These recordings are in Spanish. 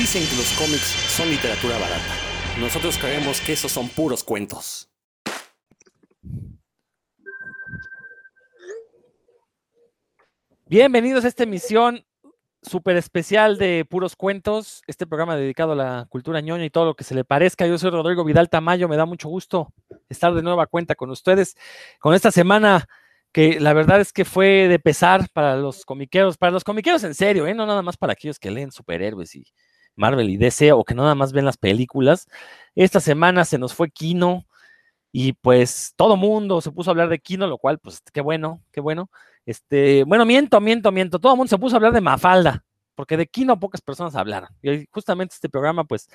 Dicen que los cómics son literatura barata. Nosotros creemos que esos son puros cuentos. Bienvenidos a esta emisión súper especial de Puros Cuentos, este programa dedicado a la cultura ñoña y todo lo que se le parezca. Yo soy Rodrigo Vidal Tamayo, me da mucho gusto estar de nueva cuenta con ustedes con esta semana que la verdad es que fue de pesar para los comiqueros, para los comiqueros en serio, ¿eh? no nada más para aquellos que leen superhéroes y Marvel y DC o que nada más ven las películas. Esta semana se nos fue Kino y pues todo mundo se puso a hablar de Kino, lo cual pues qué bueno, qué bueno. Este, bueno, miento, miento, miento. Todo el mundo se puso a hablar de Mafalda, porque de Kino pocas personas hablaron. Y justamente este programa pues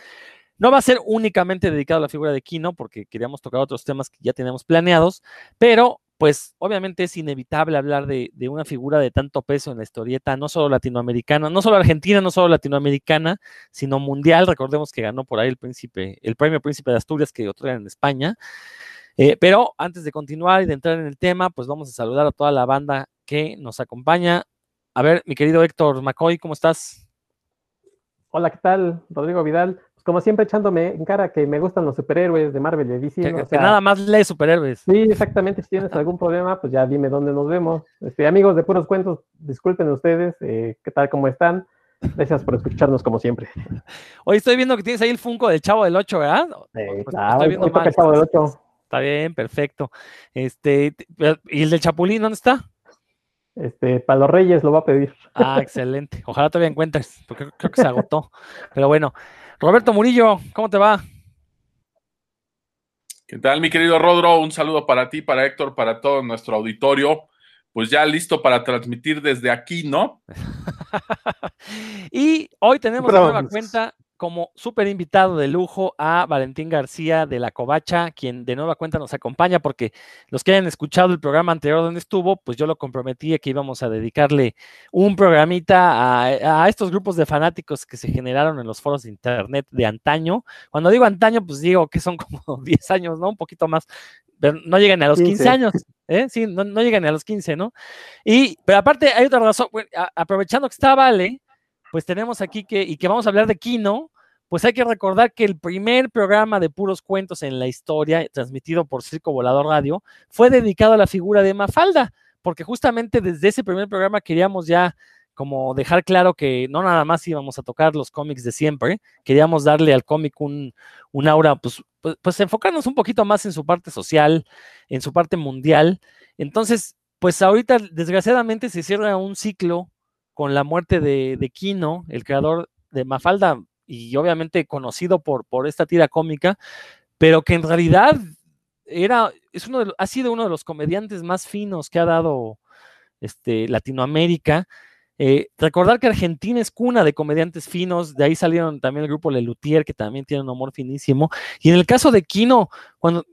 no va a ser únicamente dedicado a la figura de Kino, porque queríamos tocar otros temas que ya tenemos planeados, pero pues obviamente es inevitable hablar de, una figura de tanto peso en la historieta, no solo latinoamericana, no solo argentina, no solo latinoamericana, sino mundial. Recordemos que ganó por ahí el príncipe, el premio Príncipe de Asturias que otorgan en España. Eh, pero antes de continuar y de entrar en el tema, pues vamos a saludar a toda la banda que nos acompaña. A ver, mi querido Héctor McCoy, ¿cómo estás? Hola, ¿qué tal? Rodrigo Vidal como siempre echándome en cara que me gustan los superhéroes de Marvel y DC. Que, nada más lee superhéroes. Sí, exactamente. Si tienes algún problema, pues ya dime dónde nos vemos. Este, amigos de Puros Cuentos, disculpen ustedes, eh, ¿qué tal? ¿Cómo están? Gracias por escucharnos como siempre. Hoy estoy viendo que tienes ahí el Funko del Chavo del 8, ¿verdad? Sí, claro, estoy viendo el Chavo del 8. Está bien, perfecto. Este, ¿y el del Chapulín dónde está? Este, para los Reyes lo va a pedir. Ah, excelente. Ojalá todavía encuentres, porque creo que se agotó. Pero bueno, Roberto Murillo, ¿cómo te va? ¿Qué tal, mi querido Rodro? Un saludo para ti, para Héctor, para todo nuestro auditorio. Pues ya listo para transmitir desde aquí, ¿no? y hoy tenemos una nueva cuenta como súper invitado de lujo a Valentín García de La Covacha, quien de nueva cuenta nos acompaña, porque los que hayan escuchado el programa anterior donde estuvo, pues yo lo comprometí que íbamos a dedicarle un programita a, estos grupos de fanáticos que se generaron en los foros de internet de antaño. Cuando digo antaño, pues digo que son como 10 años, ¿no? Un poquito más, pero no llegan a los 15, años. ¿Eh? Sí, no, no, llegan a los 15, ¿no? Y, pero aparte hay otra razón, aprovechando que está Vale, pues tenemos aquí que, y que vamos a hablar de Kino, pues hay que recordar que el primer programa de puros cuentos en la historia, transmitido por Circo Volador Radio, fue dedicado a la figura de Mafalda, porque justamente desde ese primer programa queríamos ya como dejar claro que no nada más íbamos a tocar los cómics de siempre, queríamos darle al cómic un, un aura, pues, pues, pues, enfocarnos un poquito más en su parte social, en su parte mundial. Entonces, pues ahorita desgraciadamente se cierra un ciclo con la muerte de, de Kino, el creador de Mafalda, y obviamente conocido por, por esta tira cómica, pero que en realidad era, es uno ha sido uno de los comediantes más finos que ha dado este, Latinoamérica. Eh, recordar que Argentina es cuna de comediantes finos, de ahí salieron también el grupo Lelutier, que también tiene un humor finísimo. Y en el caso de Kino, cuando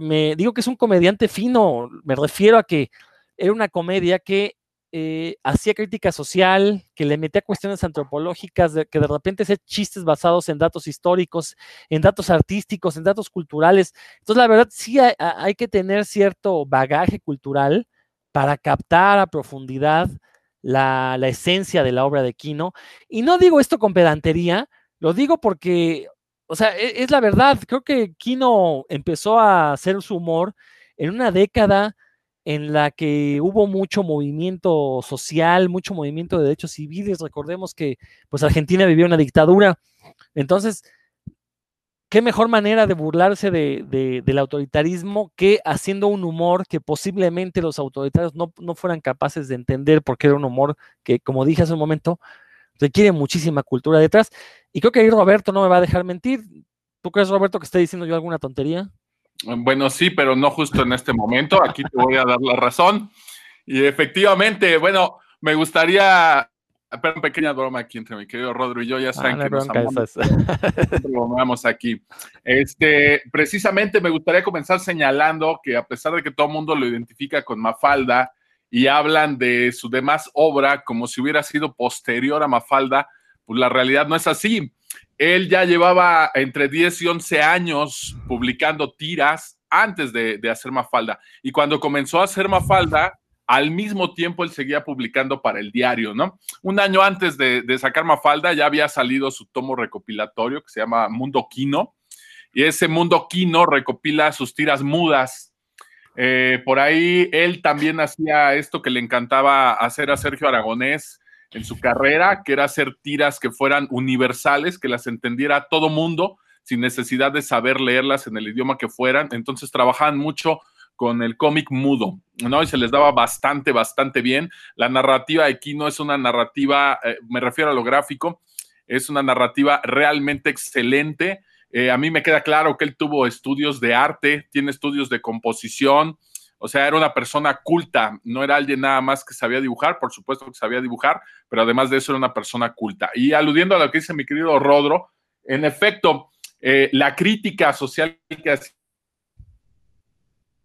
me digo que es un comediante fino, me refiero a que era una comedia que eh, hacía crítica social, que le metía cuestiones antropológicas, que de repente hacía chistes basados en datos históricos, en datos artísticos, en datos culturales. Entonces, la verdad, sí hay, que tener cierto bagaje cultural para captar a profundidad la, esencia de la obra de Kino. Y no digo esto con pedantería, lo digo porque, o sea, es, es la verdad, creo que Kino empezó a hacer su humor en una década en la que hubo mucho movimiento social, mucho movimiento de derechos civiles. Recordemos que pues Argentina vivió una dictadura. Entonces, qué mejor manera de burlarse de, del autoritarismo que haciendo un humor que posiblemente los autoritarios no, no, fueran capaces de entender porque era un humor que, como dije hace un momento, requiere muchísima cultura detrás. Y creo que ahí Roberto no me va a dejar mentir. ¿Tú crees, Roberto, que esté diciendo yo alguna tontería? Bueno, sí, pero no justo en este momento. Aquí te voy a dar la razón. Y efectivamente, bueno, me gustaría Pero pequeña broma aquí entre mi querido Rodro y yo, ya saben ah, que nos amamos, aquí. Este, precisamente me gustaría comenzar señalando que a pesar de que todo el mundo lo identifica con Mafalda y hablan de su demás obra como si hubiera sido posterior a Mafalda, pues la realidad no es así. Él ya llevaba entre 10 y 11 años publicando tiras antes de, hacer Mafalda. Y cuando comenzó a hacer Mafalda, al mismo tiempo él seguía publicando para el diario, ¿no? Un año antes de, sacar Mafalda ya había salido su tomo recopilatorio que se llama Mundo Quino, y ese Mundo Quino recopila sus tiras mudas. Eh, por ahí él también hacía esto que le encantaba hacer a Sergio Aragonés en su carrera, que era hacer tiras que fueran universales, que las entendiera todo mundo sin necesidad de saber leerlas en el idioma que fueran. Entonces trabajaban mucho con el cómic mudo, ¿no? Y se les daba bastante, bastante bien. La narrativa de Kino es una narrativa, eh, me refiero a lo gráfico, es una narrativa realmente excelente. Eh, a mí me queda claro que él tuvo estudios de arte, tiene estudios de composición, o sea, era una persona culta, no era alguien nada más que sabía dibujar, por supuesto que sabía dibujar, pero además de eso era una persona culta. Y aludiendo a lo que dice mi querido Rodro, en efecto, eh, la crítica social que hacía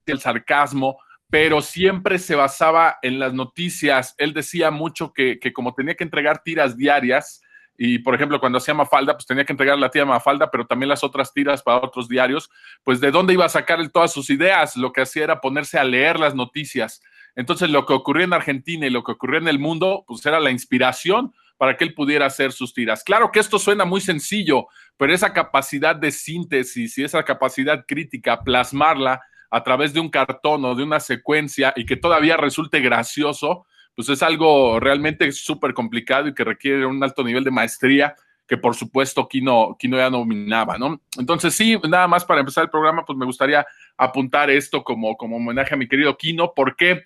el sarcasmo, pero siempre se basaba en las noticias. Él decía mucho que, como tenía que entregar tiras diarias, y por ejemplo, cuando hacía Mafalda, pues tenía que entregar la tira Mafalda, pero también las otras tiras para otros diarios, pues de dónde iba a sacar todas sus ideas. Lo que hacía era ponerse a leer las noticias. Entonces, lo que ocurría en Argentina y lo que ocurría en el mundo, pues era la inspiración para que él pudiera hacer sus tiras. Claro que esto suena muy sencillo, pero esa capacidad de síntesis y esa capacidad crítica, plasmarla a través de un cartón o de una secuencia y que todavía resulte gracioso, pues es algo realmente súper complicado y que requiere un alto nivel de maestría que por supuesto Kino, Kino ya dominaba, ¿no? Entonces sí, nada más para empezar el programa, pues me gustaría apuntar esto como, como homenaje a mi querido Kino. ¿Por qué?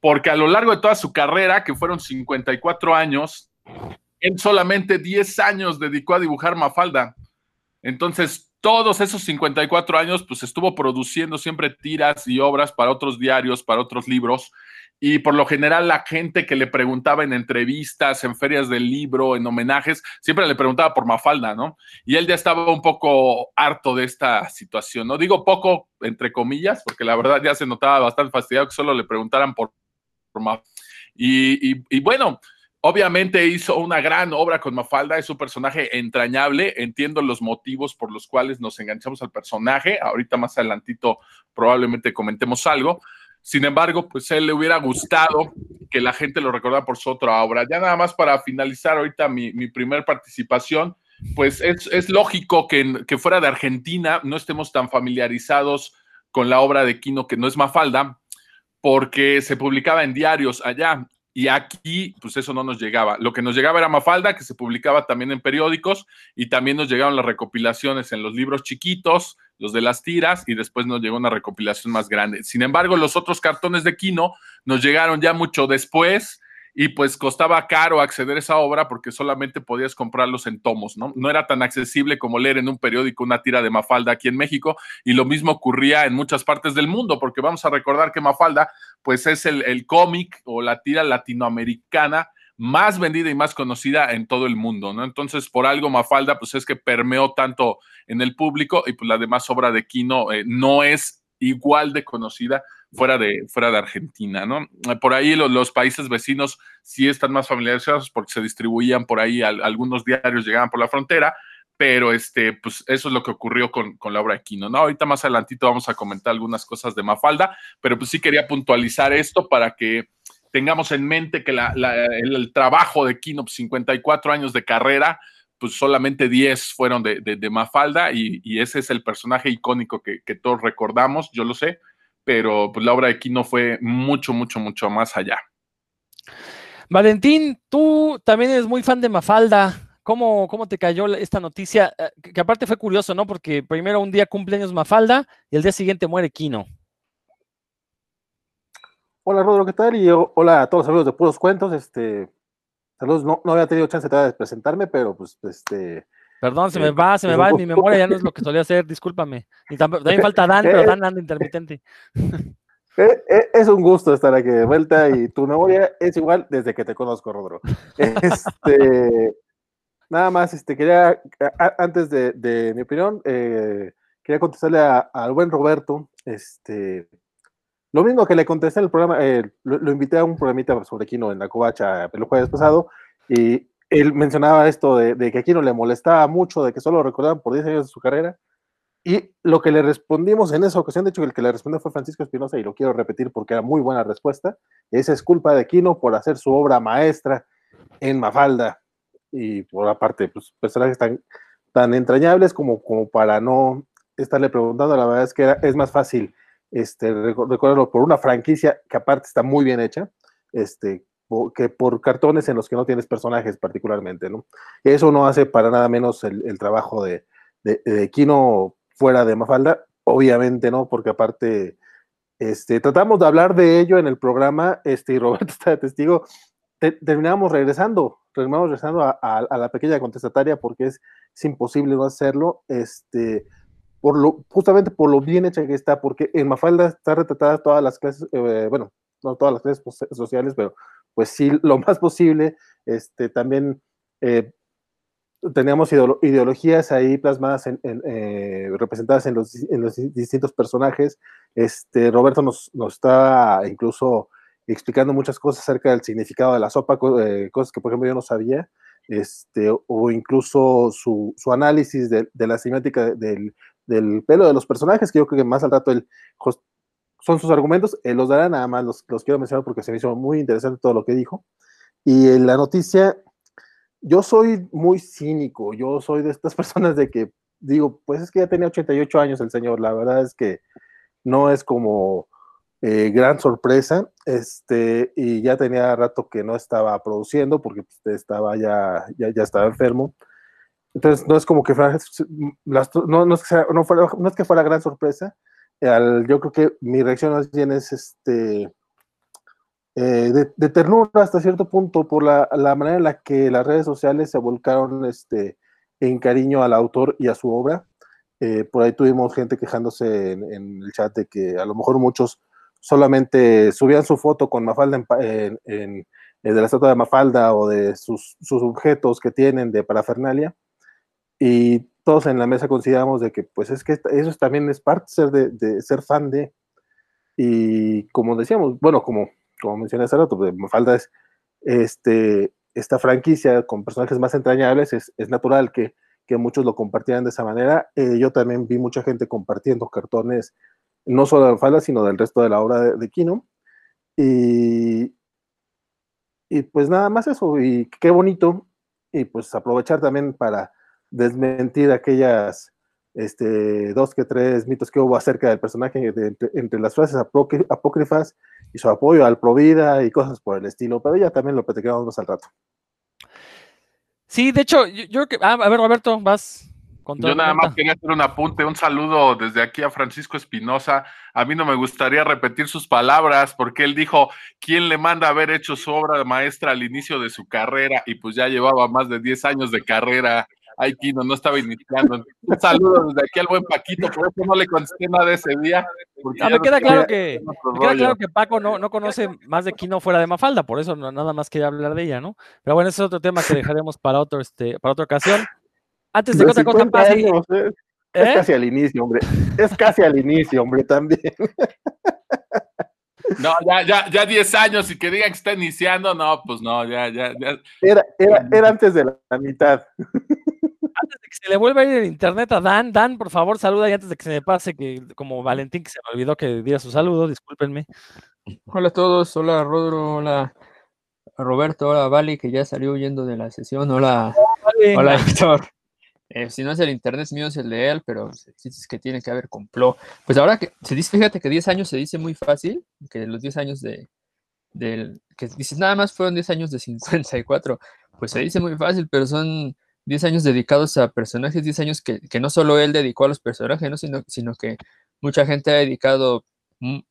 Porque a lo largo de toda su carrera, que fueron 54 años, él solamente 10 años dedicó a dibujar Mafalda. Entonces, todos esos 54 años, pues estuvo produciendo siempre tiras y obras para otros diarios, para otros libros. Y por lo general la gente que le preguntaba en entrevistas, en ferias del libro, en homenajes, siempre le preguntaba por Mafalda, ¿no? Y él ya estaba un poco harto de esta situación, ¿no? Digo poco, entre comillas, porque la verdad ya se notaba bastante fastidiado que solo le preguntaran por, Mafalda. y bueno, Obviamente hizo una gran obra con Mafalda, es un personaje entrañable, entiendo los motivos por los cuales nos enganchamos al personaje, ahorita más adelantito probablemente comentemos algo, sin embargo, pues a él le hubiera gustado que la gente lo recordara por su otra obra. Ya nada más para finalizar ahorita mi, mi primer participación, pues es, lógico que, que fuera de Argentina no estemos tan familiarizados con la obra de Quino, que no es Mafalda, porque se publicaba en diarios allá y aquí, pues eso no nos llegaba. Lo que nos llegaba era Mafalda, que se publicaba también en periódicos, y también nos llegaron las recopilaciones en los libros chiquitos, los de las tiras, y después nos llegó una recopilación más grande. Sin embargo, los otros cartones de Kino nos llegaron ya mucho después, y pues costaba caro acceder a esa obra porque solamente podías comprarlos en tomos, ¿no? No era tan accesible como leer en un periódico una tira de Mafalda aquí en México y lo mismo ocurría en muchas partes del mundo porque vamos a recordar que Mafalda pues es el, el cómic o la tira latinoamericana más vendida y más conocida en todo el mundo, ¿no? Entonces, por algo Mafalda, pues es que permeó tanto en el público y pues la demás obra de Kino eh, no es igual de conocida fuera de, fuera de Argentina, ¿no? Por ahí los, países vecinos sí están más familiarizados porque se distribuían por ahí, algunos diarios llegaban por la frontera, pero este, pues eso es lo que ocurrió con, con la obra de Quino, ¿no? Ahorita más adelantito vamos a comentar algunas cosas de Mafalda, pero pues sí quería puntualizar esto para que tengamos en mente que el, trabajo de Quino, 54 pues, años de carrera, pues solamente 10 fueron de, de, Mafalda y, y, ese es el personaje icónico que, que todos recordamos, yo lo sé, pero pues, la obra de Kino fue mucho, mucho, mucho más allá. Valentín, tú también eres muy fan de Mafalda. ¿Cómo, cómo te cayó esta noticia? Eh, que, aparte fue curioso, ¿no? Porque primero un día cumpleaños Mafalda y el día siguiente muere Kino. Hola Rodro, ¿qué tal? Y hola a todos los amigos de Puros Cuentos. Este, saludos, no, no había tenido chance de presentarme, pero pues este, Perdón, se me va, se me va, mi memoria ya no es lo que solía hacer, discúlpame. Y también falta Dan, pero Dan anda intermitente. Eh, eh, es un gusto estar aquí de vuelta y tu memoria es igual desde que te conozco, Rodro. Este, nada más, este, quería, antes de, mi opinión, eh, quería contestarle al buen Roberto, este, lo mismo que le contesté en el programa, lo, lo, invité a un programita sobre Kino en la Covacha el jueves pasado y él mencionaba esto de, que aquí no le molestaba mucho, de que solo lo recordaban por 10 años de su carrera. y lo que le respondimos en esa ocasión, de hecho, el que le respondió fue Francisco Espinosa, y lo quiero repetir porque era muy buena respuesta, esa es culpa de Quino por hacer su obra maestra en Mafalda, y por aparte, pues personajes tan, tan entrañables como, como para no estarle preguntando, la verdad es que es más fácil este, recordarlo por una franquicia que aparte está muy bien hecha, este, que por cartones en los que no tienes personajes particularmente, ¿no? Eso no hace para nada menos el, trabajo de, de, Kino fuera de Mafalda, obviamente no, porque aparte este, tratamos de hablar de ello en el programa, este, y Roberto está de testigo, terminamos regresando, terminamos regresando a, la pequeña contestataria porque es, es, imposible no hacerlo, este, por lo, justamente por lo bien hecha que está, porque en Mafalda está retratada todas las clases, eh, bueno, no todas las clases sociales, pero pues sí, lo más posible, este, también eh, teníamos ideologías ahí plasmadas, en, eh, representadas en los, en los, distintos personajes. Este, Roberto nos, nos está incluso explicando muchas cosas acerca del significado de la sopa, cosas que por ejemplo yo no sabía, este, o incluso su, análisis de, la semiótica del, del pelo de los personajes, que yo creo que más al rato él son sus argumentos, él los dará, nada más los, los, quiero mencionar porque se me hizo muy interesante todo lo que dijo. Y en la noticia, yo soy muy cínico, yo soy de estas personas de que digo, pues es que ya tenía 88 años el señor, la verdad es que no es como eh, gran sorpresa, este, y ya tenía rato que no estaba produciendo porque pues, estaba ya, ya, ya estaba enfermo. Entonces, no es como que fuera, no, no, es que no, no es que fuera gran sorpresa. Yo creo que mi reacción más bien es este, eh, de, ternura hasta cierto punto por la, la, manera en la que las redes sociales se volcaron este, en cariño al autor y a su obra. Eh, por ahí tuvimos gente quejándose en, el chat de que a lo mejor muchos solamente subían su foto con Mafalda en, en, de la estatua de Mafalda o de sus, sus objetos que tienen de parafernalia y todos en la mesa consideramos de que pues es que eso también es parte ser de, ser fan de y como decíamos, bueno, como, como mencioné hace rato, pues, me falta es este, esta franquicia con personajes más entrañables, es, es natural que, que, muchos lo compartieran de esa manera. Eh, yo también vi mucha gente compartiendo cartones, no solo de Falda, sino del resto de la obra de, de Kino. Y, y pues nada más eso, y qué bonito, y pues aprovechar también para desmentir aquellas este, dos que tres mitos que hubo acerca del personaje entre, las frases apócrifas y su apoyo al Provida y cosas por el estilo, pero ya también lo platicamos más al rato. Sí, de hecho, yo, creo que. Ah, a ver, Roberto, vas. Con yo nada más quería hacer un apunte, un saludo desde aquí a Francisco Espinosa. A mí no me gustaría repetir sus palabras porque él dijo, ¿quién le manda haber hecho su obra de maestra al inicio de su carrera? Y pues ya llevaba más de 10 años de carrera Ay, Kino, no estaba iniciando. Un saludo desde aquí al buen Paquito, por eso no le contesté nada de ese día. me queda claro que, queda claro que Paco no, no conoce más de Kino fuera de Mafalda, por eso no, nada más quería hablar de ella, ¿no? Pero bueno, ese es otro tema que dejaremos para otro, este, para otra ocasión. Antes de que otra cosa pase. ¿eh? Es casi al inicio, hombre. Es casi al inicio, hombre, también. No, ya, ya, ya 10 años y que digan que está iniciando, no, pues no, ya, ya, ya. Era, era, era antes de la mitad que se le vuelva a ir el internet a Dan, Dan, por favor, saluda y antes de que se me pase, que como Valentín que se me olvidó que diera su saludo, discúlpenme. Hola a todos, hola Rodro, hola Roberto, hola Vali, que ya salió huyendo de la sesión, hola, hola Héctor. Eh, si no es el internet es mío, es el de él, pero es que tiene que haber complot. Pues ahora que se dice, fíjate que 10 años se dice muy fácil, que los 10 años de, del, que dices nada más fueron 10 años de 54, pues se dice muy fácil, pero son 10 años dedicados a personajes, 10 años que, no solo él dedicó a los personajes, sino, sino que mucha gente ha dedicado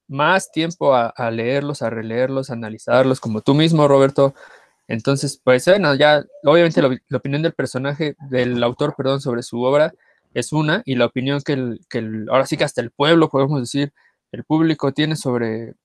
más tiempo a, leerlos, a releerlos, a analizarlos, como tú mismo, Roberto. Entonces, pues bueno, ya obviamente la, opinión del personaje, del autor, perdón, sobre su obra es una, y la opinión que, el, que ahora sí que hasta el pueblo, podemos decir, el público tiene sobre,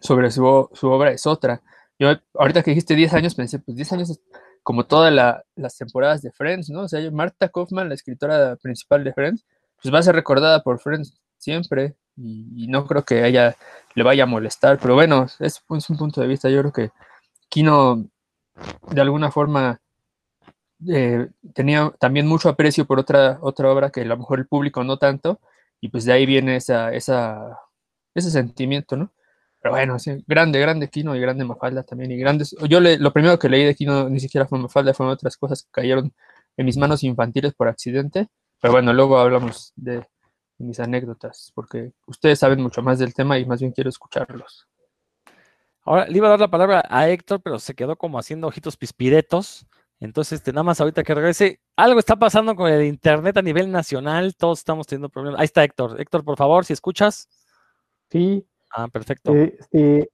sobre su, su obra es otra. Yo ahorita que dijiste 10 años, pensé, pues 10 años como todas las temporadas de Friends, ¿no? O sea, Marta Kaufman, la escritora principal de Friends, pues va a ser recordada por Friends siempre y, no creo que ella le vaya a molestar, pero bueno, es, es un punto de vista, yo creo que Kino de alguna forma eh, tenía también mucho aprecio por otra, otra obra que a lo mejor el público no tanto, y pues de ahí viene esa, esa, ese sentimiento, ¿no? Pero bueno, sí, grande, grande Kino y grande Mafalda también, y grandes, yo le, lo primero que leí de Kino ni siquiera fue Mafalda, fueron otras cosas que cayeron en mis manos infantiles por accidente, pero bueno, luego hablamos de, mis anécdotas, porque ustedes saben mucho más del tema y más bien quiero escucharlos. Ahora le iba a dar la palabra a Héctor, pero se quedó como haciendo ojitos pispiretos. Entonces, este, nada más ahorita que regrese, algo está pasando con el internet a nivel nacional, todos estamos teniendo problemas. Ahí está Héctor. Héctor, por favor, si escuchas. Sí. Ah, perfecto. Este,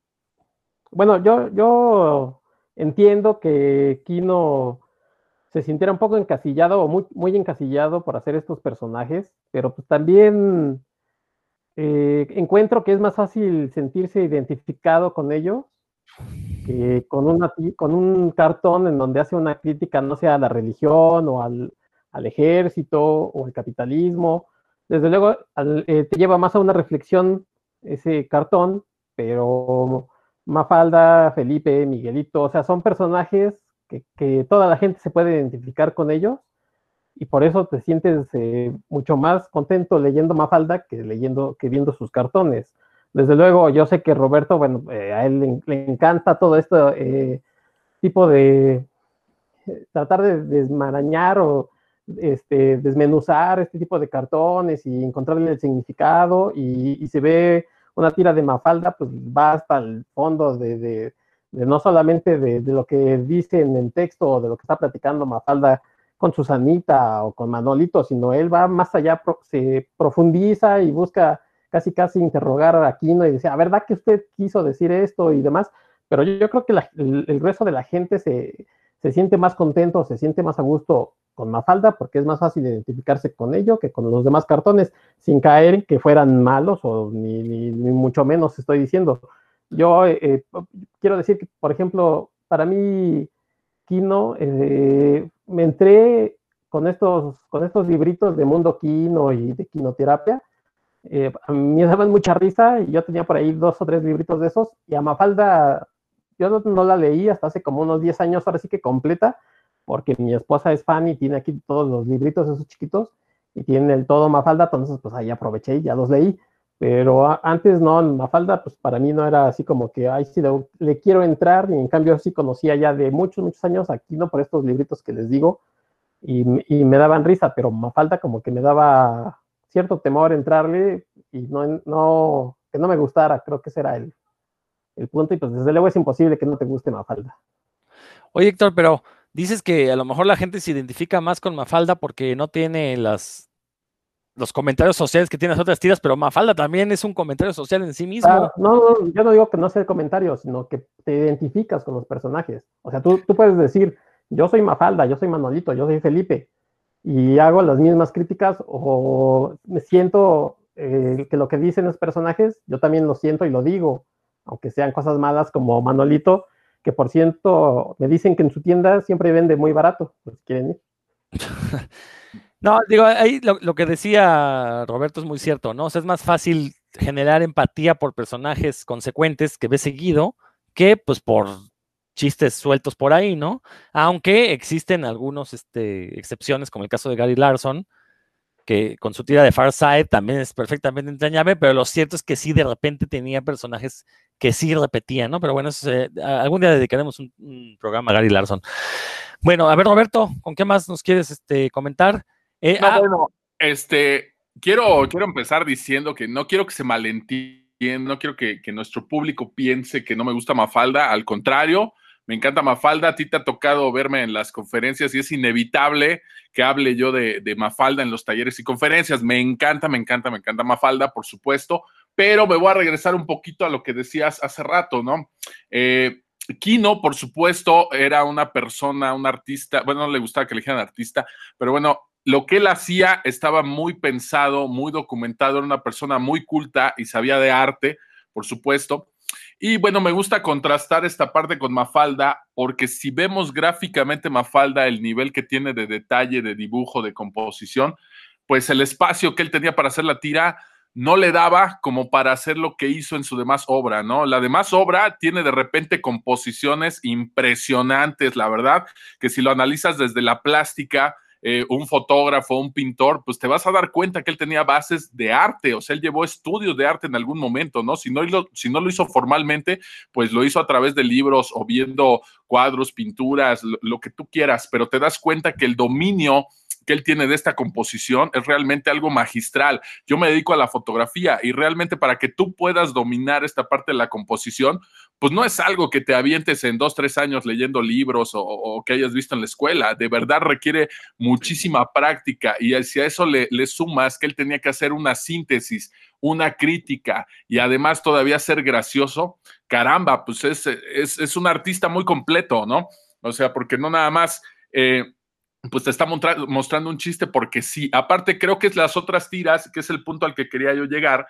bueno, yo, yo entiendo que Kino se sintiera un poco encasillado o muy, muy encasillado por hacer estos personajes, pero pues también eh, encuentro que es más fácil sentirse identificado con ellos que con, con un cartón en donde hace una crítica, no sea a la religión o al, al ejército o al capitalismo. Desde luego eh, te lleva más a una reflexión ese cartón, pero Mafalda, Felipe, Miguelito, o sea, son personajes que, toda la gente se puede identificar con ellos y por eso te sientes eh, mucho más contento leyendo Mafalda que leyendo que viendo sus cartones. Desde luego, yo sé que Roberto, bueno, eh, a él le, encanta todo esto eh, tipo de tratar de desmarañar o este, desmenuzar este tipo de cartones y encontrarle el significado y, se ve una tira de Mafalda, pues va hasta el fondo de de no solamente de, lo que dice en texto o de lo que está platicando Mafalda con Susanita o con Manolito, sino él va más allá, se profundiza y busca casi casi interrogar a Aquino y dice, ¿a verdad que usted quiso decir esto y demás? Pero yo, creo que el, el, resto de la gente se, se siente más contento, se siente más a gusto con Mafalda porque es más fácil identificarse con ello que con los demás cartones, sin caer que fueran malos o ni, mucho menos estoy diciendo. Yo eh, eh, quiero decir que, por ejemplo, para mí, Kino, eh, me entré con estos, con estos libritos de Mundo Kino y de Quinoterapia. a mí me daban mucha risa y yo tenía por ahí dos o tres libritos de esos y a Mafalda yo no, la leí hasta hace como unos 10 años, ahora sí que completa, porque mi esposa es fan y tiene aquí todos los libritos esos chiquitos y tiene el todo Mafalda, entonces pues ahí aproveché y ya los leí. Pero antes no, Mafalda, pues para mí no era así como que, ay, sí, le, quiero entrar, y en cambio sí conocía ya de muchos, muchos años aquí, ¿no? Por estos libritos que les digo, y, me daban risa, pero Mafalda como que me daba cierto temor entrarle y no, no, que no me gustara, creo que ese era el, el punto, y pues desde luego es imposible que no te guste Mafalda. Oye, Héctor, pero dices que a lo mejor la gente se identifica más con Mafalda porque no tiene las los comentarios sociales que tienes otras tiras, pero Mafalda también es un comentario social en sí mismo. no, no, yo no digo que no sea el comentario, sino que te identificas con los personajes. O sea, tú, tú puedes decir, yo soy Mafalda, yo soy Manolito, yo soy Felipe, y hago las mismas críticas o me siento eh, que lo que dicen los personajes, yo también lo siento y lo digo, aunque sean cosas malas como Manolito, que por cierto me dicen que en su tienda siempre vende muy barato, pues quieren ir. No, digo, ahí lo, que decía Roberto es muy cierto, ¿no? O sea, es más fácil generar empatía por personajes consecuentes que ves seguido que pues por chistes sueltos por ahí, ¿no? Aunque existen algunos este, excepciones, como el caso de Gary Larson, que con su tira de Far Side también es perfectamente entrañable, pero lo cierto es que sí, de repente tenía personajes que sí repetían, ¿no? Pero bueno, algún día dedicaremos un, programa a Gary Larson. Bueno, a ver, Roberto, ¿con qué más nos quieres este, comentar? Eh, no, ah, bueno, este, quiero, quiero empezar diciendo que no quiero que se malentienda, no quiero que, nuestro público piense que no me gusta Mafalda, al contrario, me encanta Mafalda, a ti te ha tocado verme en las conferencias y es inevitable que hable yo de, Mafalda en los talleres y conferencias. Me encanta, me encanta, me encanta Mafalda, por supuesto, pero me voy a regresar un poquito a lo que decías hace rato, ¿no? Eh, Kino, por supuesto, era una persona, un artista, bueno, no le gustaba que le dijeran artista, pero bueno, lo que él hacía estaba muy pensado, muy documentado, era una persona muy culta y sabía de arte, por supuesto. Y bueno, me gusta contrastar esta parte con Mafalda, porque si vemos gráficamente Mafalda, el nivel que tiene de detalle, de dibujo, de composición, pues el espacio que él tenía para hacer la tira no le daba como para hacer lo que hizo en su demás obra, ¿no? La demás obra tiene de repente composiciones impresionantes, la verdad, que si lo analizas desde la plástica, eh, un fotógrafo, un pintor, pues te vas a dar cuenta que él tenía bases de arte, o sea, él llevó estudios de arte en algún momento, ¿no? Si no, lo, si no lo hizo formalmente, pues lo hizo a través de libros o viendo cuadros, pinturas, lo que tú quieras, pero te das cuenta que el dominio que él tiene de esta composición es realmente algo magistral. Yo me dedico a la fotografía y realmente para que tú puedas dominar esta parte de la composición, pues no es algo que te avientes en dos, tres años leyendo libros o, que hayas visto en la escuela. De verdad requiere muchísima práctica y si a eso le, sumas que él tenía que hacer una síntesis, una crítica y además todavía ser gracioso, caramba, pues es, es, un artista muy completo, ¿no? O sea, porque no nada más... Eh, pues te está mostrando un chiste porque sí. Aparte, creo que es las otras tiras, que es el punto al que quería yo llegar,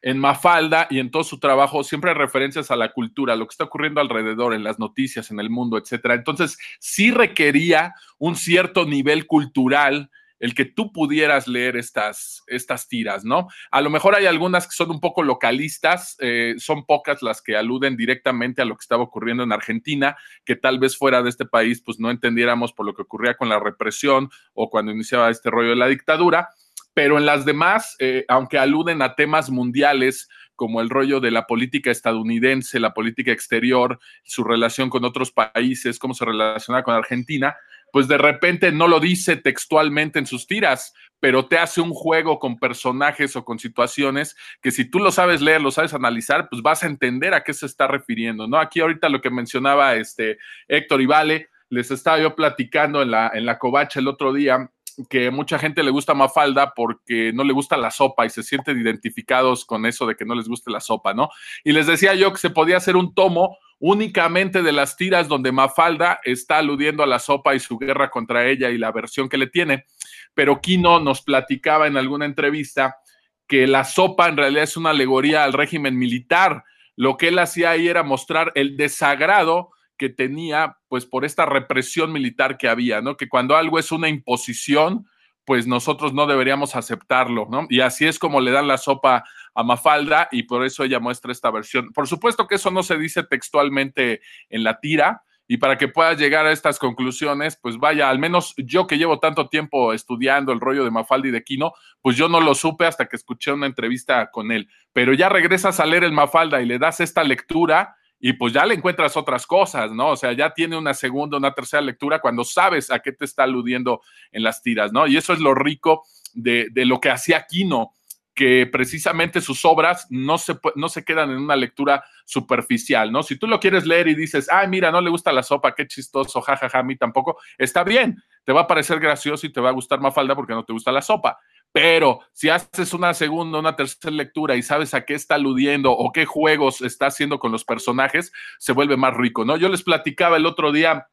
en Mafalda y en todo su trabajo siempre hay referencias a la cultura, lo que está ocurriendo alrededor, en las noticias, en el mundo, etcétera. Entonces, sí requería un cierto nivel cultural el que tú pudieras leer estas, estas tiras, ¿no? A lo mejor hay algunas que son un poco localistas, eh, son pocas las que aluden directamente a lo que estaba ocurriendo en Argentina, que tal vez fuera de este país, pues no entendiéramos por lo que ocurría con la represión o cuando iniciaba este rollo de la dictadura, pero en las demás, eh, aunque aluden a temas mundiales, como el rollo de la política estadounidense, la política exterior, su relación con otros países, cómo se relaciona con Argentina, pues de repente no lo dice textualmente en sus tiras, pero te hace un juego con personajes o con situaciones que si tú lo sabes leer, lo sabes analizar, pues vas a entender a qué se está refiriendo, ¿no? Aquí ahorita lo que mencionaba este Héctor y Vale, les estaba yo platicando en la, en la covacha el otro día, que mucha gente le gusta Mafalda porque no le gusta la sopa y se sienten identificados con eso de que no les guste la sopa, ¿no? Y les decía yo que se podía hacer un tomo únicamente de las tiras donde Mafalda está aludiendo a la sopa y su guerra contra ella y la versión que le tiene. Pero Kino nos platicaba en alguna entrevista que la sopa en realidad es una alegoría al régimen militar. Lo que él hacía ahí era mostrar el desagrado que tenía, pues, por esta represión militar que había, ¿no? Que cuando algo es una imposición, pues nosotros no deberíamos aceptarlo, ¿no? Y así es como le dan la sopa a Mafalda y por eso ella muestra esta versión. Por supuesto que eso no se dice textualmente en la tira y para que puedas llegar a estas conclusiones, pues vaya, al menos yo que llevo tanto tiempo estudiando el rollo de Mafalda y de Quino, pues yo no lo supe hasta que escuché una entrevista con él. Pero ya regresas a leer el Mafalda y le das esta lectura y pues ya le encuentras otras cosas, ¿no? O sea, ya tiene una segunda, una tercera lectura cuando sabes a qué te está aludiendo en las tiras, ¿no? Y eso es lo rico de, lo que hacía Kino, que precisamente sus obras no se, no se quedan en una lectura superficial, ¿no? Si tú lo quieres leer y dices, ay, mira, no le gusta la sopa, qué chistoso, jajaja, a mí tampoco, está bien, te va a parecer gracioso y te va a gustar más falda porque no te gusta la sopa. Pero si haces una segunda, una tercera lectura y sabes a qué está aludiendo o qué juegos está haciendo con los personajes, se vuelve más rico, ¿no? Yo les platicaba el otro día,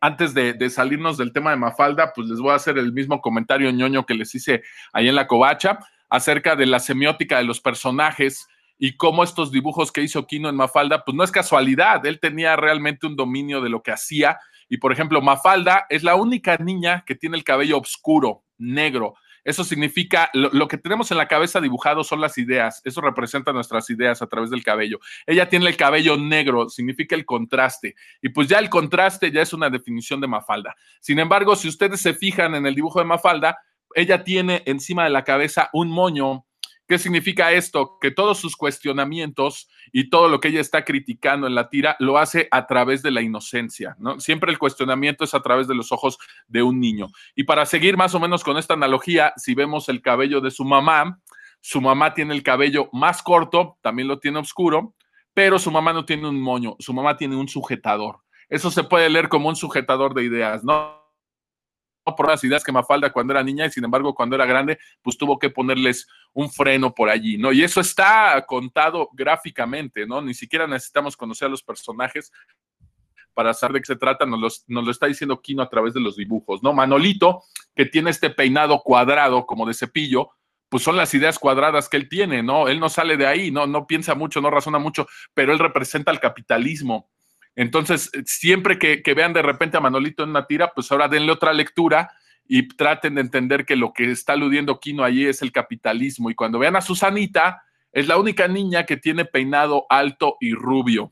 antes de, salirnos del tema de Mafalda, pues les voy a hacer el mismo comentario ñoño que les hice ahí en la covacha acerca de la semiótica de los personajes y cómo estos dibujos que hizo Kino en Mafalda, pues no es casualidad, él tenía realmente un dominio de lo que hacía. Y por ejemplo, Mafalda es la única niña que tiene el cabello oscuro, negro. Eso significa, lo, que tenemos en la cabeza dibujado son las ideas, eso representa nuestras ideas a través del cabello. Ella tiene el cabello negro, significa el contraste, y pues ya el contraste ya es una definición de Mafalda. Sin embargo, si ustedes se fijan en el dibujo de Mafalda, ella tiene encima de la cabeza un moño ¿Qué significa esto? Que todos sus cuestionamientos y todo lo que ella está criticando en la tira lo hace a través de la inocencia, ¿no? Siempre el cuestionamiento es a través de los ojos de un niño. Y para seguir más o menos con esta analogía, si vemos el cabello de su mamá, su mamá tiene el cabello más corto, también lo tiene oscuro, pero su mamá no tiene un moño, su mamá tiene un sujetador. Eso se puede leer como un sujetador de ideas, ¿no? Por las ideas que Mafalda cuando era niña y sin embargo cuando era grande, pues tuvo que ponerles un freno por allí, ¿no? Y eso está contado gráficamente, ¿no? Ni siquiera necesitamos conocer a los personajes para saber de qué se trata, nos, nos lo está diciendo Kino a través de los dibujos, ¿no? Manolito, que tiene este peinado cuadrado como de cepillo, pues son las ideas cuadradas que él tiene, ¿no? Él no sale de ahí, no, no piensa mucho, no razona mucho, pero él representa el capitalismo entonces, siempre que, vean de repente a Manolito en una tira, pues ahora denle otra lectura y traten de entender que lo que está aludiendo Kino allí es el capitalismo. Y cuando vean a Susanita, es la única niña que tiene peinado alto y rubio.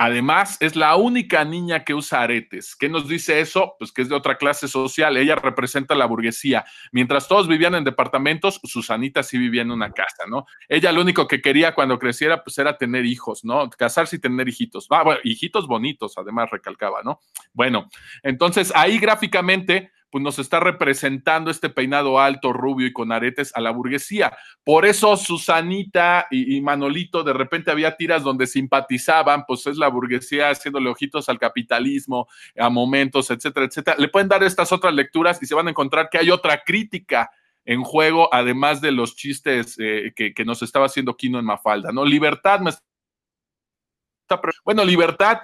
Además, es la única niña que usa aretes. ¿Qué nos dice eso? Pues que es de otra clase social. Ella representa la burguesía. Mientras todos vivían en departamentos, Susanita sí vivía en una casa, ¿no? Ella lo único que quería cuando creciera, pues era tener hijos, ¿no? Casarse y tener hijitos. Ah, bueno, hijitos bonitos, además recalcaba, ¿no? Bueno, entonces ahí gráficamente pues nos está representando este peinado alto, rubio y con aretes a la burguesía. Por eso Susanita y, Manolito de repente había tiras donde simpatizaban, pues es la burguesía haciéndole ojitos al capitalismo, a momentos, etcétera, etcétera. Le pueden dar estas otras lecturas y se van a encontrar que hay otra crítica en juego, además de los chistes eh, que, nos estaba haciendo Kino en Mafalda, ¿no? Libertad me está... Bueno, libertad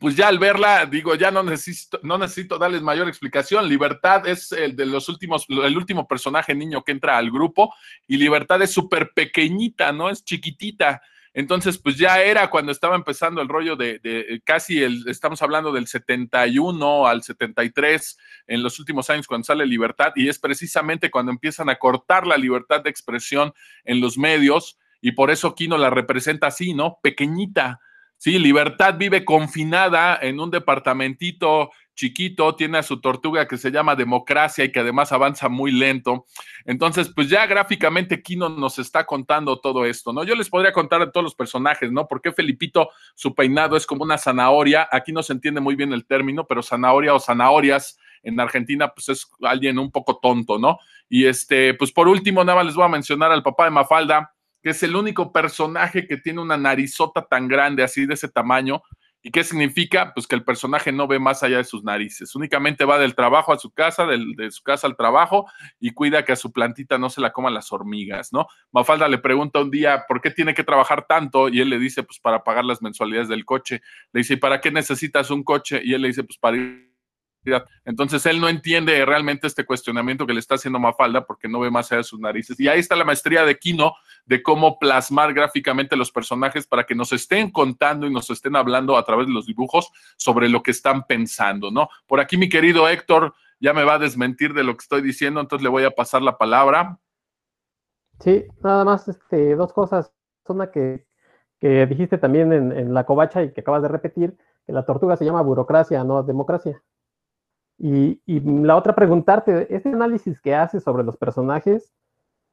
pues ya al verla, digo, ya no necesito, no necesito darles mayor explicación. Libertad es el de los últimos, el último personaje niño que entra al grupo, y Libertad es súper pequeñita, ¿no? Es chiquitita. Entonces, pues ya era cuando estaba empezando el rollo de, de, casi el, estamos hablando del 71 al 73, en los últimos años cuando sale Libertad, y es precisamente cuando empiezan a cortar la libertad de expresión en los medios, y por eso Kino la representa así, ¿no? Pequeñita Sí, Libertad vive confinada en un departamentito chiquito, tiene a su tortuga que se llama Democracia y que además avanza muy lento. Entonces, pues ya gráficamente Kino nos está contando todo esto, ¿no? Yo les podría contar a todos los personajes, ¿no? Porque Felipito, su peinado es como una zanahoria, aquí no se entiende muy bien el término, pero zanahoria o zanahorias en Argentina, pues es alguien un poco tonto, ¿no? Y este, pues por último, nada más les voy a mencionar al papá de Mafalda, que es el único personaje que tiene una narizota tan grande, así de ese tamaño. ¿Y qué significa? Pues que el personaje no ve más allá de sus narices. Únicamente va del trabajo a su casa, de su casa al trabajo y cuida que a su plantita no se la coman las hormigas, ¿no? Mafalda le pregunta un día, ¿por qué tiene que trabajar tanto? Y él le dice, pues para pagar las mensualidades del coche. Le dice, ¿y para qué necesitas un coche? Y él le dice, pues para ir entonces él no entiende realmente este cuestionamiento que le está haciendo Mafalda porque no ve más allá de sus narices. Y ahí está la maestría de Kino de cómo plasmar gráficamente los personajes para que nos estén contando y nos estén hablando a través de los dibujos sobre lo que están pensando, ¿no? Por aquí mi querido Héctor ya me va a desmentir de lo que estoy diciendo, entonces le voy a pasar la palabra. Sí, nada más este, dos cosas. Una que, que dijiste también en, en la covacha y que acabas de repetir, que la tortuga se llama burocracia, no democracia. Y, la otra preguntarte, este análisis que haces sobre los personajes,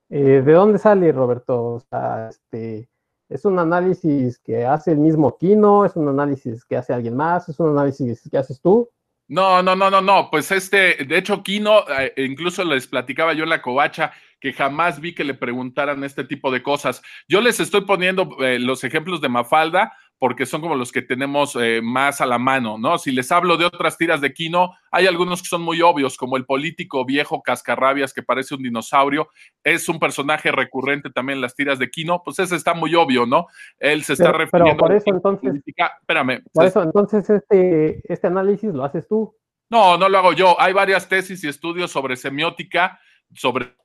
eh, ¿de dónde sale, Roberto? O sea, este, ¿es un análisis que hace el mismo Kino? ¿Es un análisis que hace alguien más? ¿Es un análisis que haces tú? No, no, no, no, no. Pues este, de hecho, Kino, eh, incluso les platicaba yo en la covacha que jamás vi que le preguntaran este tipo de cosas. Yo les estoy poniendo eh, los ejemplos de Mafalda porque son como los que tenemos eh, más a la mano, ¿no? Si les hablo de otras tiras de Kino, hay algunos que son muy obvios, como el político viejo cascarrabias que parece un dinosaurio, es un personaje recurrente también en las tiras de Kino, pues ese está muy obvio, ¿no? Él se está refiriendo pero por eso entonces, espérame. Por eso entonces este, este análisis lo haces tú. No, no lo hago yo. Hay varias tesis y estudios sobre semiótica, sobre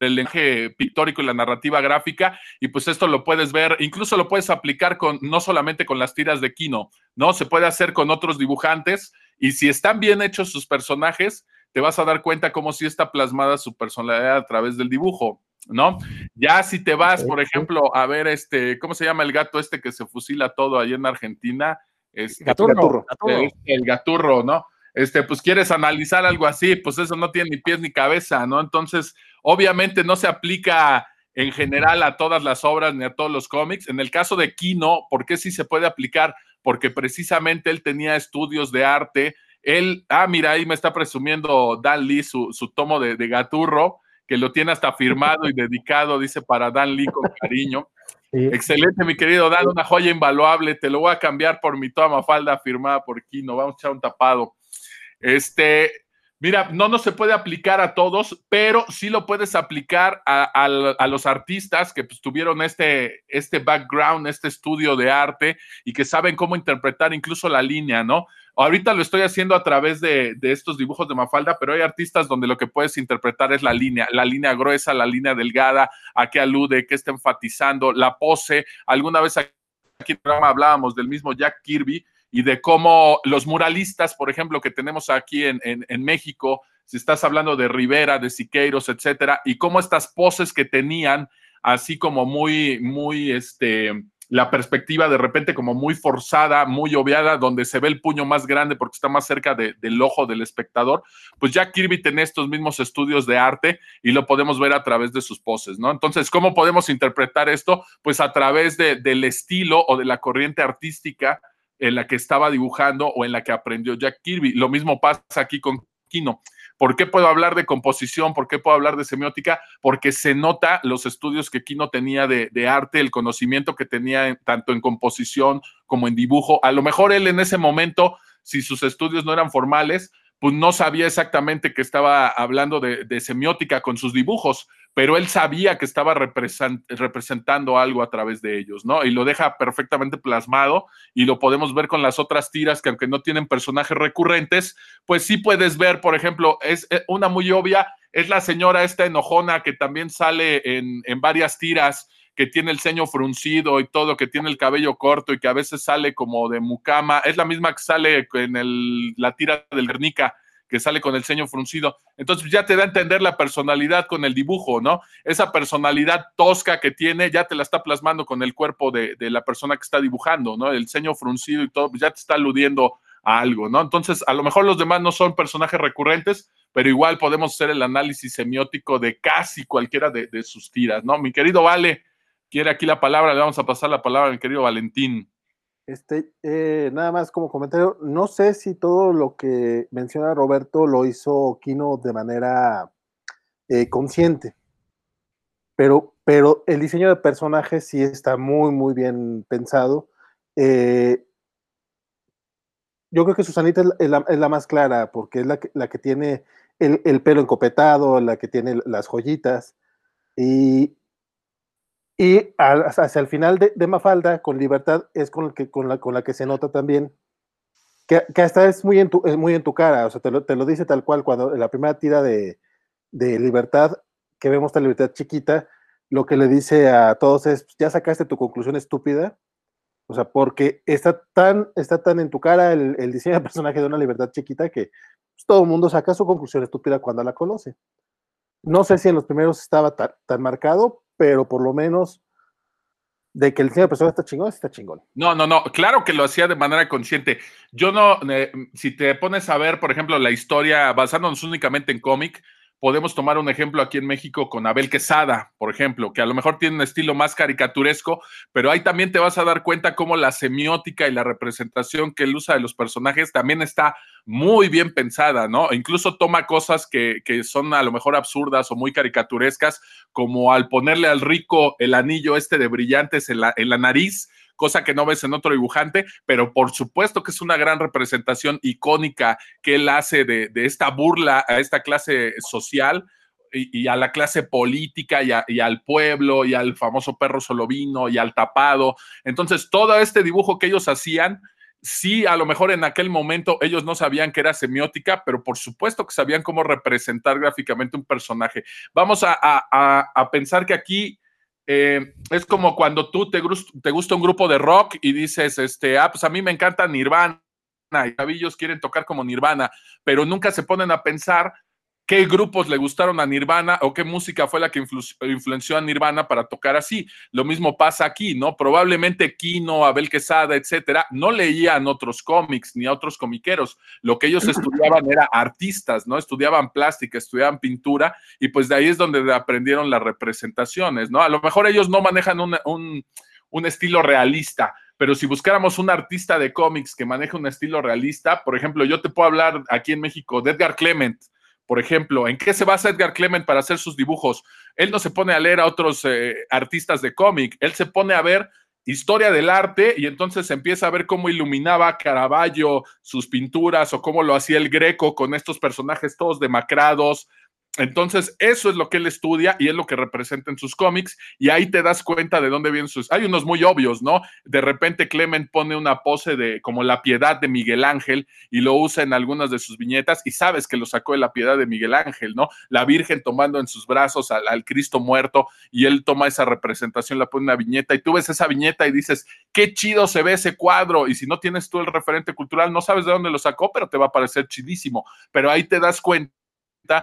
el lenguaje pictórico y la narrativa gráfica, y pues esto lo puedes ver, incluso lo puedes aplicar con, no solamente con las tiras de Kino, ¿no? Se puede hacer con otros dibujantes, y si están bien hechos sus personajes, te vas a dar cuenta cómo si está plasmada su personalidad a través del dibujo, ¿no? Ya si te vas, por ejemplo, a ver este, ¿cómo se llama el gato este que se fusila todo ahí en Argentina? Este, gaturro, el gaturro, ¿no? Este, pues quieres analizar algo así, pues eso no tiene ni pies ni cabeza, ¿no? Entonces, Obviamente no se aplica en general a todas las obras ni a todos los cómics. En el caso de Kino, ¿por qué sí se puede aplicar? Porque precisamente él tenía estudios de arte. Él, ah, mira, ahí me está presumiendo Dan Lee su, tomo de, Gaturro, que lo tiene hasta firmado y dedicado, dice, para Dan Lee con cariño. Excelente, mi querido Dan, una joya invaluable. Te lo voy a cambiar por mi toma falda firmada por Kino. Vamos a echar un tapado. Este, Mira, no, no se puede aplicar a todos, pero sí lo puedes aplicar a, los artistas que pues, tuvieron este, este background, este estudio de arte y que saben cómo interpretar incluso la línea, ¿no? Ahorita lo estoy haciendo a través de, de, estos dibujos de Mafalda, pero hay artistas donde lo que puedes interpretar es la línea, la línea gruesa, la línea delgada, a qué alude, qué está enfatizando, la pose. Alguna vez aquí en el programa hablábamos del mismo Jack Kirby, y de cómo los muralistas, por ejemplo, que tenemos aquí en, México, si estás hablando de Rivera, de Siqueiros, etcétera, y cómo estas poses que tenían, así como muy, muy, este, la perspectiva de repente como muy forzada, muy obviada, donde se ve el puño más grande porque está más cerca del ojo del espectador, pues ya Kirby tiene estos mismos estudios de arte y lo podemos ver a través de sus poses, ¿no? Entonces, ¿cómo podemos interpretar esto? Pues a través del estilo o de la corriente artística en la que estaba dibujando o en la que aprendió Jack Kirby. Lo mismo pasa aquí con Kino. ¿Por qué puedo hablar de composición? ¿Por qué puedo hablar de semiótica? Porque se nota los estudios que Kino tenía de, arte, el conocimiento que tenía tanto en composición como en dibujo. A lo mejor él en ese momento, si sus estudios no eran formales, pues no sabía exactamente que estaba hablando de, semiótica con sus dibujos, pero él sabía que estaba representando algo a través de ellos, ¿no? Y lo deja perfectamente plasmado y lo podemos ver con las otras tiras que aunque no tienen personajes recurrentes, pues sí puedes ver, por ejemplo, es eh, una muy obvia, es la señora esta enojona que también sale en, varias tiras que tiene el ceño fruncido y todo, que tiene el cabello corto y que a veces sale como de mucama, es la misma que sale en el, la tira del Guernica, que sale con el ceño fruncido. Entonces ya te da a entender la personalidad con el dibujo, ¿no? Esa personalidad tosca que tiene ya te la está plasmando con el cuerpo de, de la persona que está dibujando, ¿no? El ceño fruncido y todo, pues ya te está aludiendo a algo, ¿no? Entonces, a lo mejor los demás no son personajes recurrentes, pero igual podemos hacer el análisis semiótico de casi cualquiera de, de sus tiras, ¿no? Mi querido Vale, quiere aquí la palabra, le vamos a pasar la palabra al querido Valentín. Este, eh, nada más como comentario, no sé si todo lo que menciona Roberto lo hizo Kino de manera eh, consciente, pero, pero el diseño de personajes sí está muy, muy bien pensado. Eh, yo creo que Susanita es la, más clara, porque es la que, la que tiene el, el, pelo encopetado, la que tiene las joyitas, y, y hacia el final de, Mafalda, con libertad, es con, que, con, la, la que se nota también que, que, hasta es muy en tu, muy en tu cara, o sea, te lo, te lo dice tal cual cuando en la primera tira de, de libertad, que vemos esta libertad chiquita, lo que le dice a todos es, ya sacaste tu conclusión estúpida, o sea, porque está tan, está tan en tu cara el, el diseño de personaje de una libertad chiquita que pues, todo el mundo saca su conclusión estúpida cuando la conoce. No sé si en los primeros estaba tan, tan marcado, pero por lo menos de que el diseño de persona está chingón, está chingón. No, no, no, claro que lo hacía de manera consciente. Yo no, eh, si te pones a ver, por ejemplo, la historia basándonos únicamente en cómic, podemos tomar un ejemplo aquí en México con Abel Quesada, por ejemplo, que a lo mejor tiene un estilo más caricaturesco, pero ahí también te vas a dar cuenta cómo la semiótica y la representación que él usa de los personajes también está muy bien pensada, ¿no? Incluso toma cosas que, que son a lo mejor absurdas o muy caricaturescas, como al ponerle al rico el anillo este de brillantes en la, en la nariz, cosa que no ves en otro dibujante, pero por supuesto que es una gran representación icónica que él hace de, esta burla a esta clase social. Y, a la clase política y, al pueblo y al famoso perro solovino y al tapado. Entonces, todo este dibujo que ellos hacían, sí, a lo mejor en aquel momento ellos no sabían que era semiótica, pero por supuesto que sabían cómo representar gráficamente un personaje. Vamos a, pensar que aquí eh, es como cuando tú te, gusta un grupo de rock y dices, este, ah, pues a mí me encanta Nirvana y Cabillos quieren tocar como Nirvana, pero nunca se ponen a pensar qué grupos le gustaron a Nirvana o qué música fue la que influenció a Nirvana para tocar así. Lo mismo pasa aquí, ¿no? Probablemente Kino, Abel Quesada, etcétera, no leían otros cómics ni a otros comiqueros. Lo que ellos estudiaban era artistas, ¿no? Estudiaban plástica, estudiaban pintura y pues de ahí es donde aprendieron las representaciones, ¿no? A lo mejor ellos no manejan un, un estilo realista, pero si buscáramos un artista de cómics que maneje un estilo realista, por ejemplo, yo te puedo hablar aquí en México de Edgar Clement, por ejemplo, ¿en qué se basa Edgar Clement para hacer sus dibujos? Él no se pone a leer a otros eh, artistas de cómic, él se pone a ver historia del arte y entonces empieza a ver cómo iluminaba Caravaggio sus pinturas o cómo lo hacía el Greco con estos personajes todos demacrados, entonces, eso es lo que él estudia y es lo que representa en sus cómics y ahí te das cuenta de dónde vienen sus... Hay unos muy obvios, ¿no? De repente Clement pone una pose de como la piedad de Miguel Ángel y lo usa en algunas de sus viñetas y sabes que lo sacó de la piedad de Miguel Ángel, ¿no? La Virgen tomando en sus brazos al, al Cristo muerto y él toma esa representación, la pone en una viñeta y tú ves esa viñeta y dices, qué chido se ve ese cuadro y si no tienes tú el referente cultural, no sabes de dónde lo sacó, pero te va a parecer chidísimo, pero ahí te das cuenta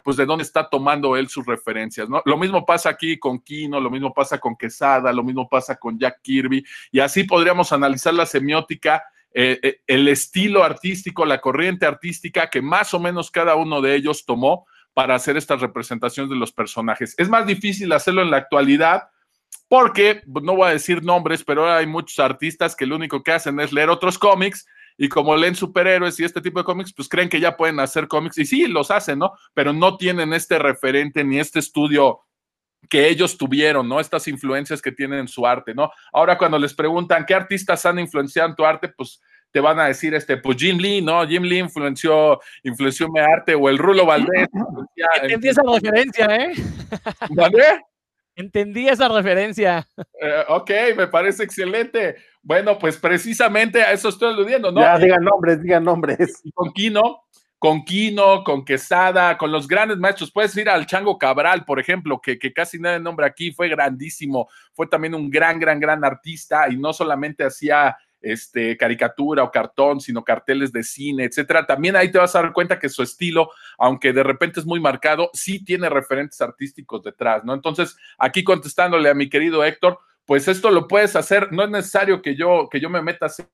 pues de dónde está tomando él sus referencias, ¿no? Lo mismo pasa aquí con Kino, lo mismo pasa con Quesada, lo mismo pasa con Jack Kirby, y así podríamos analizar la semiótica, eh, eh, el estilo artístico, la corriente artística que más o menos cada uno de ellos tomó para hacer estas representaciones de los personajes. Es más difícil hacerlo en la actualidad porque, no voy a decir nombres, pero hay muchos artistas que lo único que hacen es leer otros cómics y como leen superhéroes y este tipo de cómics, pues creen que ya pueden hacer cómics y sí, los hacen, ¿no? Pero no tienen este referente ni este estudio que ellos tuvieron, ¿no? Estas influencias que tienen en su arte, ¿no? Ahora cuando les preguntan qué artistas han influenciado en tu arte, pues te van a decir, este, pues Jim Lee, ¿no? Jim Lee influenció, influenció mi arte, o el Rulo Valdés. Entendí esa referencia, ¿eh? ¿Vale? Entendí esa referencia. Eh, ok, me parece excelente. Bueno, pues precisamente a eso estoy aludiendo, ¿no? Ya, digan nombres, digan nombres. Y con Kino, con Kino, con Quesada, con los grandes maestros. Puedes ir al Chango Cabral, por ejemplo, que, que casi nadie nombra aquí, fue grandísimo, fue también un gran, gran, gran artista y no solamente hacía este, caricatura o cartón, sino carteles de cine, etcétera. También ahí te vas a dar cuenta que su estilo, aunque de repente es muy marcado, sí tiene referentes artísticos detrás, ¿no? Entonces, aquí contestándole a mi querido Héctor, pues esto lo puedes hacer, no es necesario que yo, que yo me meta a hacer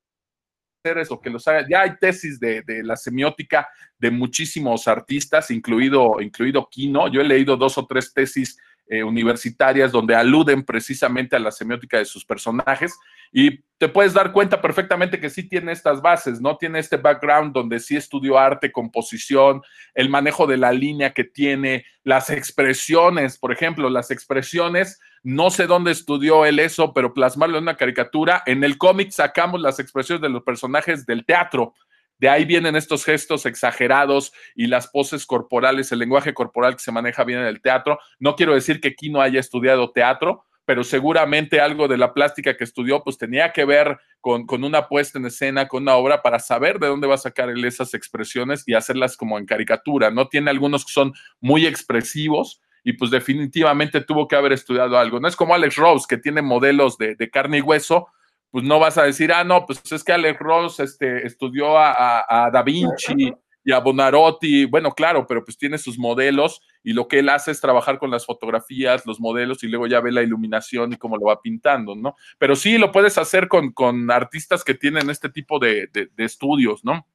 eso, que los haga. Ya hay tesis de, de, la semiótica de muchísimos artistas, incluido, incluido Kino. Yo he leído dos o tres tesis eh, universitarias donde aluden precisamente a la semiótica de sus personajes y te puedes dar cuenta perfectamente que sí tiene estas bases, ¿no? Tiene este background donde sí estudió arte, composición, el manejo de la línea que tiene, las expresiones, por ejemplo, las expresiones, no sé dónde estudió él eso, pero plasmarlo en una caricatura, en el cómic sacamos las expresiones de los personajes del teatro, de ahí vienen estos gestos exagerados y las poses corporales, el lenguaje corporal que se maneja bien en el teatro. No quiero decir que Kino haya estudiado teatro, pero seguramente algo de la plástica que estudió, pues tenía que ver con, una puesta en escena, con una obra, para saber de dónde va a sacar él esas expresiones y hacerlas como en caricatura, ¿no? Tiene algunos que son muy expresivos y pues definitivamente tuvo que haber estudiado algo. No es como Alex Rose, que tiene modelos de, de carne y hueso, pues no vas a decir, ah, no, pues es que Alex Ross este, estudió a, Da Vinci y a Bonarotti, bueno, claro, pero pues tiene sus modelos y lo que él hace es trabajar con las fotografías, los modelos y luego ya ve la iluminación y cómo lo va pintando, ¿no? Pero sí lo puedes hacer con, con artistas que tienen este tipo de, estudios, ¿no?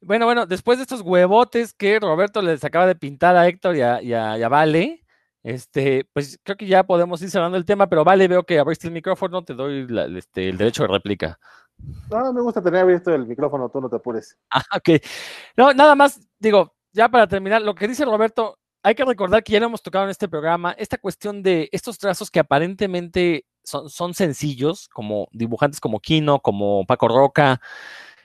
Bueno, bueno, después de estos huevotes que Roberto les acaba de pintar a Héctor y a, y a Vale, este, pues creo que ya podemos ir cerrando el tema, pero vale, veo que abriste el micrófono, te doy este, el derecho de réplica. No, me gusta tener abierto el micrófono, tú no te apures. Ah, ok. No, nada más, digo, ya para terminar, lo que dice Roberto, hay que recordar que ya lo hemos tocado en este programa, esta cuestión de estos trazos que aparentemente son, son sencillos, como dibujantes como Kino, como Paco Roca,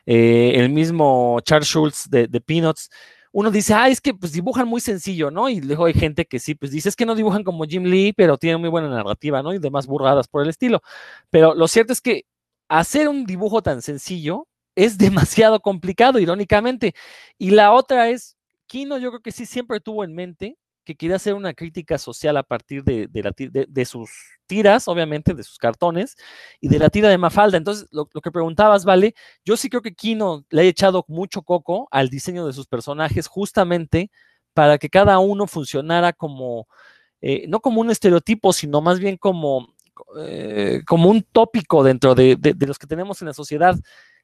eh, el mismo Charles Schultz de, de Peanuts, uno dice, ah, es que pues dibujan muy sencillo, ¿no? Y luego hay gente que sí, pues dice, es que no dibujan como Jim Lee, pero tienen muy buena narrativa, ¿no? Y demás burradas por el estilo. Pero lo cierto es que hacer un dibujo tan sencillo es demasiado complicado, irónicamente. Y la otra es, Kino yo creo que sí siempre tuvo en mente que quería hacer una crítica social a partir de, de, sus tiras, obviamente, de sus cartones, y de la tira de Mafalda. Entonces, lo, que preguntabas, Vale, yo sí creo que Kino le ha echado mucho coco al diseño de sus personajes, justamente para que cada uno funcionara como, eh, no como un estereotipo, sino más bien como, eh, como un tópico dentro de, los que tenemos en la sociedad.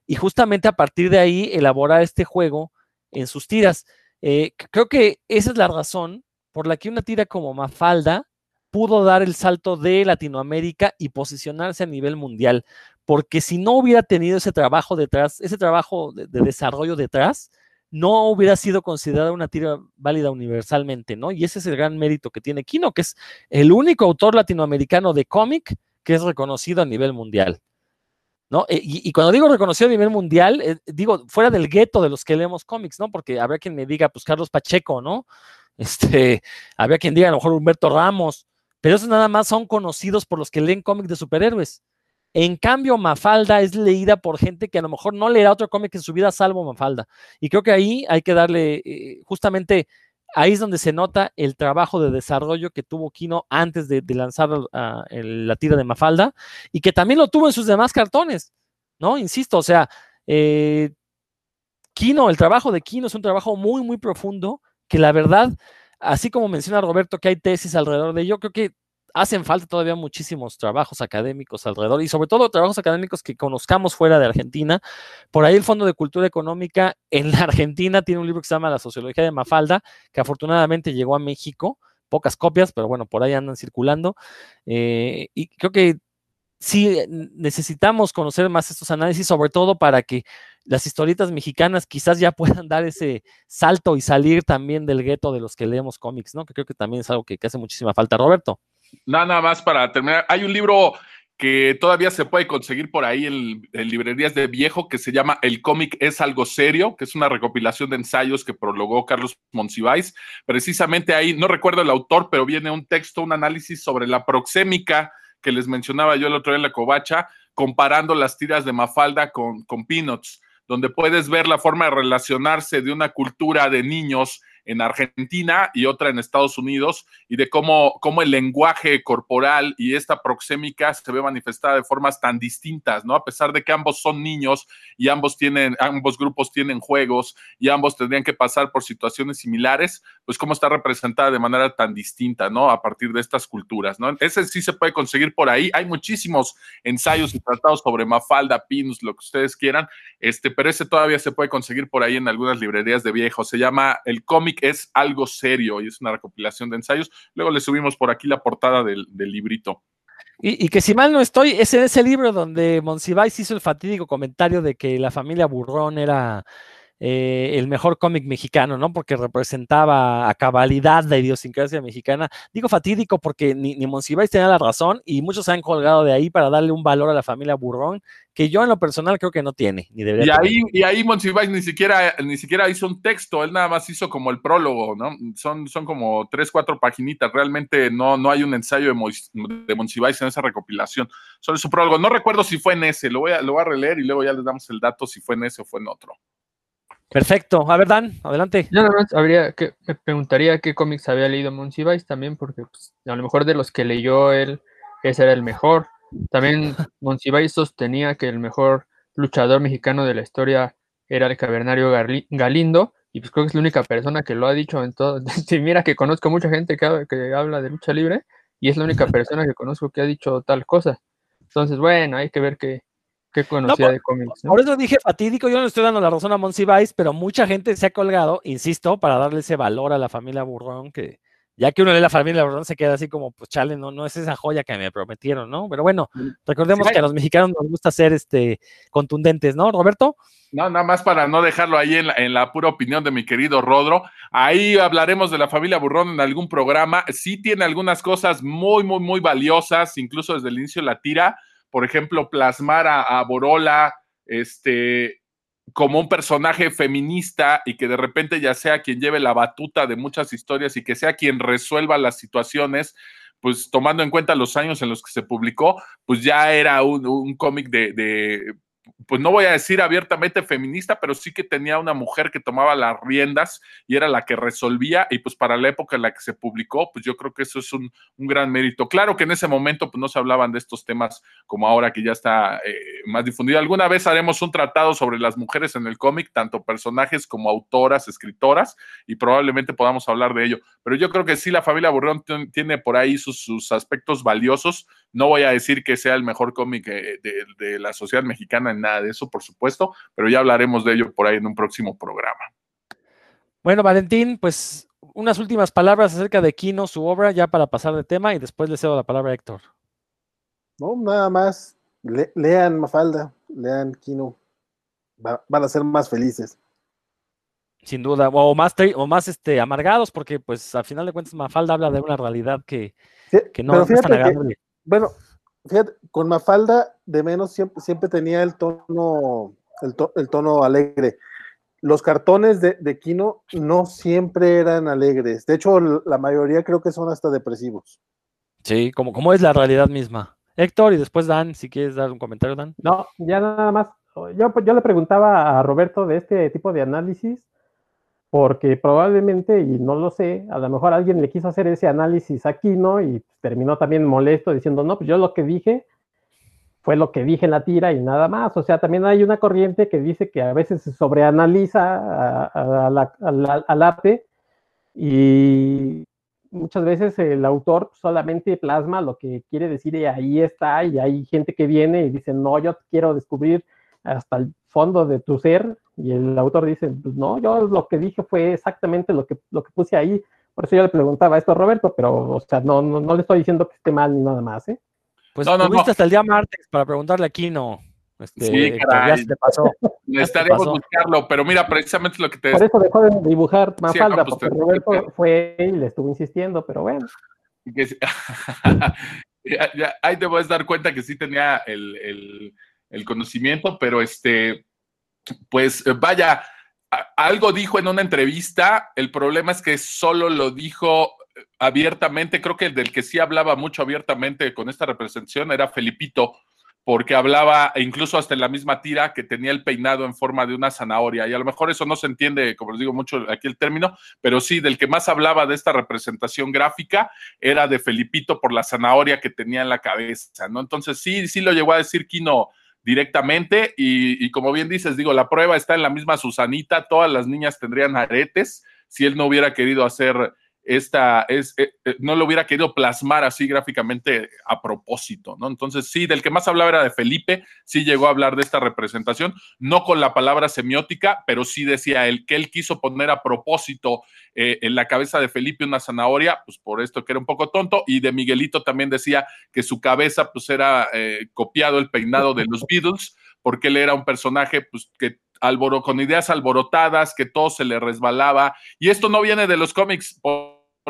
Y justamente a partir de ahí elaborar este juego en sus tiras. Eh, creo que esa es la razón por la que una tira como Mafalda pudo dar el salto de Latinoamérica y posicionarse a nivel mundial, porque si no hubiera tenido ese trabajo detrás, ese trabajo de, desarrollo detrás, no hubiera sido considerada una tira válida universalmente, ¿no? Y ese es el gran mérito que tiene Kino, que es el único autor latinoamericano de cómic que es reconocido a nivel mundial. ¿No? E, y, cuando digo reconocido a nivel mundial, eh, digo fuera del gueto de los que leemos cómics, ¿no? Porque habrá quien me diga, pues Carlos Pacheco, ¿no? Este, había quien diga a lo mejor Humberto Ramos, pero esos nada más son conocidos por los que leen cómics de superhéroes. En cambio, Mafalda es leída por gente que a lo mejor no leerá otro cómic en su vida salvo Mafalda. Y creo que ahí hay que darle, eh, justamente ahí es donde se nota el trabajo de desarrollo que tuvo Kino antes de, lanzar la tira de Mafalda y que también lo tuvo en sus demás cartones, ¿no? Insisto, o sea, eh, Kino, el trabajo de Kino es un trabajo muy, muy profundo que la verdad, así como menciona Roberto que hay tesis alrededor de ello, creo que hacen falta todavía muchísimos trabajos académicos alrededor y sobre todo trabajos académicos que conozcamos fuera de Argentina. Por ahí el Fondo de Cultura Económica en la Argentina tiene un libro que se llama La Sociología de Mafalda, que afortunadamente llegó a México, pocas copias, pero bueno, por ahí andan circulando. Eh, y creo que sí necesitamos conocer más estos análisis, sobre todo para que las historietas mexicanas quizás ya puedan dar ese salto y salir también del gueto de los que leemos cómics, ¿no? Que creo que también es algo que, que hace muchísima falta. Roberto. Nada más para terminar. Hay un libro que todavía se puede conseguir por ahí en, librerías de viejo que se llama El cómic es algo serio, que es una recopilación de ensayos que prologó Carlos Monsiváis. Precisamente ahí, no recuerdo el autor, pero viene un texto, un análisis sobre la proxémica que les mencionaba yo el otro día en la covacha, comparando las tiras de Mafalda con, con Peanuts, donde puedes ver la forma de relacionarse de una cultura de niños en Argentina y otra en Estados Unidos, y de cómo, cómo el lenguaje corporal y esta proxémica se ve manifestada de formas tan distintas, ¿no? A pesar de que ambos son niños y ambos tienen, ambos grupos tienen juegos y ambos tendrían que pasar por situaciones similares, pues cómo está representada de manera tan distinta, ¿no? A partir de estas culturas, ¿no? Ese sí se puede conseguir por ahí. Hay muchísimos ensayos y tratados sobre Mafalda, Pinus, lo que ustedes quieran, este, pero ese todavía se puede conseguir por ahí en algunas librerías de viejo. Se llama El cómic es algo serio y es una recopilación de ensayos. Luego le subimos por aquí la portada del, librito. Y, que si mal no estoy, es en ese libro donde Monsiváis hizo el fatídico comentario de que la familia Burrón era eh, el mejor cómic mexicano, ¿no? Porque representaba a cabalidad la idiosincrasia mexicana. Digo fatídico porque ni, ni Monsiváis tenía la razón y muchos se han colgado de ahí para darle un valor a la familia Burrón que yo en lo personal creo que no tiene, ni debería y ahí, Y ahí Monsiváis ni siquiera, ni siquiera hizo un texto, él nada más hizo como el prólogo, ¿no? Son, son como tres, cuatro paginitas, realmente no, no hay un ensayo de, de Monsiváis en esa recopilación, solo su prólogo. No recuerdo si fue en ese, lo voy, a, lo voy a releer y luego ya les damos el dato si fue en ese o fue en otro. Perfecto. A ver, Dan, adelante. Yo nada más habría que, me preguntaría qué cómics había leído Monsiváis también, porque pues, a lo mejor de los que leyó él, ese era el mejor. También Monsiváis sostenía que el mejor luchador mexicano de la historia era el cavernario Galindo, y pues creo que es la única persona que lo ha dicho en todo. mira que conozco mucha gente que, que habla de lucha libre, y es la única persona que conozco que ha dicho tal cosa. Entonces, bueno, hay que ver qué, que conocía de cómics. Por eso dije fatídico, yo no estoy dando la razón a Monsiváis, pero mucha gente se ha colgado, insisto, para darle ese valor a la familia Burrón, que ya que uno lee la familia Burrón se queda así como, pues chale, no, no es esa joya que me prometieron, ¿no? Pero bueno, mm. recordemos que a los mexicanos nos gusta ser este, contundentes, ¿no, Roberto? No, nada más para no dejarlo ahí en la, en la, pura opinión de mi querido Rodro. Ahí hablaremos de la familia Burrón en algún programa. Sí tiene algunas cosas muy, muy, muy valiosas, incluso desde el inicio de la tira por ejemplo, plasmar a, Borola este, como un personaje feminista y que de repente ya sea quien lleve la batuta de muchas historias y que sea quien resuelva las situaciones, pues tomando en cuenta los años en los que se publicó, pues ya era un, cómic de, pues no voy a decir abiertamente feminista, pero sí que tenía una mujer que tomaba las riendas y era la que resolvía y pues para la época en la que se publicó, pues yo creo que eso es un, gran mérito. Claro que en ese momento pues no se hablaban de estos temas como ahora que ya está eh, más difundido. Alguna vez haremos un tratado sobre las mujeres en el cómic, tanto personajes como autoras, escritoras, y probablemente podamos hablar de ello. Pero yo creo que sí, la familia Burrón tiene por ahí sus, sus aspectos valiosos. No voy a decir que sea el mejor cómic eh, de, de la sociedad mexicana nada de eso, por supuesto, pero ya hablaremos de ello por ahí en un próximo programa. Bueno, Valentín, pues unas últimas palabras acerca de Kino, su obra, ya para pasar de tema y después le cedo la palabra a Héctor. No, nada más. Lean Mafalda, lean Kino. van a ser más felices. Sin duda, o más, o más este, amargados, porque pues al final de cuentas Mafalda habla de una realidad que, no, es tan agradable. bueno, fíjate, con Mafalda de menos siempre, siempre tenía el tono, el, tono alegre. Los cartones de, de, Kino no siempre eran alegres. De hecho, la mayoría creo que son hasta depresivos. Sí, como, como es la realidad misma. Héctor, y después Dan, si quieres dar un comentario, Dan. No, ya nada más. Yo, yo le preguntaba a Roberto de este tipo de análisis porque probablemente, y no lo sé, a lo mejor alguien le quiso hacer ese análisis aquí, ¿no? Y terminó también molesto diciendo, no, pues yo lo que dije fue lo que dije en la tira y nada más. O sea, también hay una corriente que dice que a veces se sobreanaliza al arte Y muchas veces el autor solamente plasma lo que quiere decir y ahí está, y hay gente que viene y dice, no, yo quiero descubrir hasta el fondo de tu ser, y el autor dice, pues no, yo lo que dije fue exactamente lo que, lo que puse ahí, por eso yo le preguntaba esto a Roberto, pero, o sea, no, no, no le estoy diciendo que esté mal ni nada más, ¿eh? Pues no, tuviste hasta el día martes para preguntarle a Kino. Este, sí, caray. te pasó. Necesitaríamos buscarlo, pero mira, precisamente lo que te... Por eso dejó de dibujar más falda, porque Roberto fue y le estuvo insistiendo, pero bueno. ahí te puedes dar cuenta que sí tenía el, el, el conocimiento, pero este, pues vaya, algo dijo en una entrevista, el problema es que solo lo dijo eh, abiertamente, creo que el del que sí hablaba mucho abiertamente con esta representación era Felipito, porque hablaba incluso hasta en la misma tira que tenía el peinado en forma de una zanahoria. Y a lo mejor eso no se entiende, como les digo mucho aquí el término, pero sí, del que más hablaba de esta representación gráfica era de Felipito por la zanahoria que tenía en la cabeza, ¿no? Entonces sí, sí lo llegó a decir Kino directamente y, como bien dices, digo, la prueba está en la misma Susanita, todas las niñas tendrían aretes si él no hubiera querido hacer esta, es, eh, eh, no lo hubiera querido plasmar así gráficamente a propósito, ¿no? Entonces, sí, del que más hablaba era de Felipe, sí llegó a hablar de esta representación, no con la palabra semiótica, pero sí decía él que él quiso poner a propósito eh, en la cabeza de Felipe una zanahoria, pues por esto que era un poco tonto, y de Miguelito también decía que su cabeza pues era copiado el peinado de los Beatles, porque él era un personaje pues que con ideas alborotadas, que todo se le resbalaba. Y esto no viene de los cómics.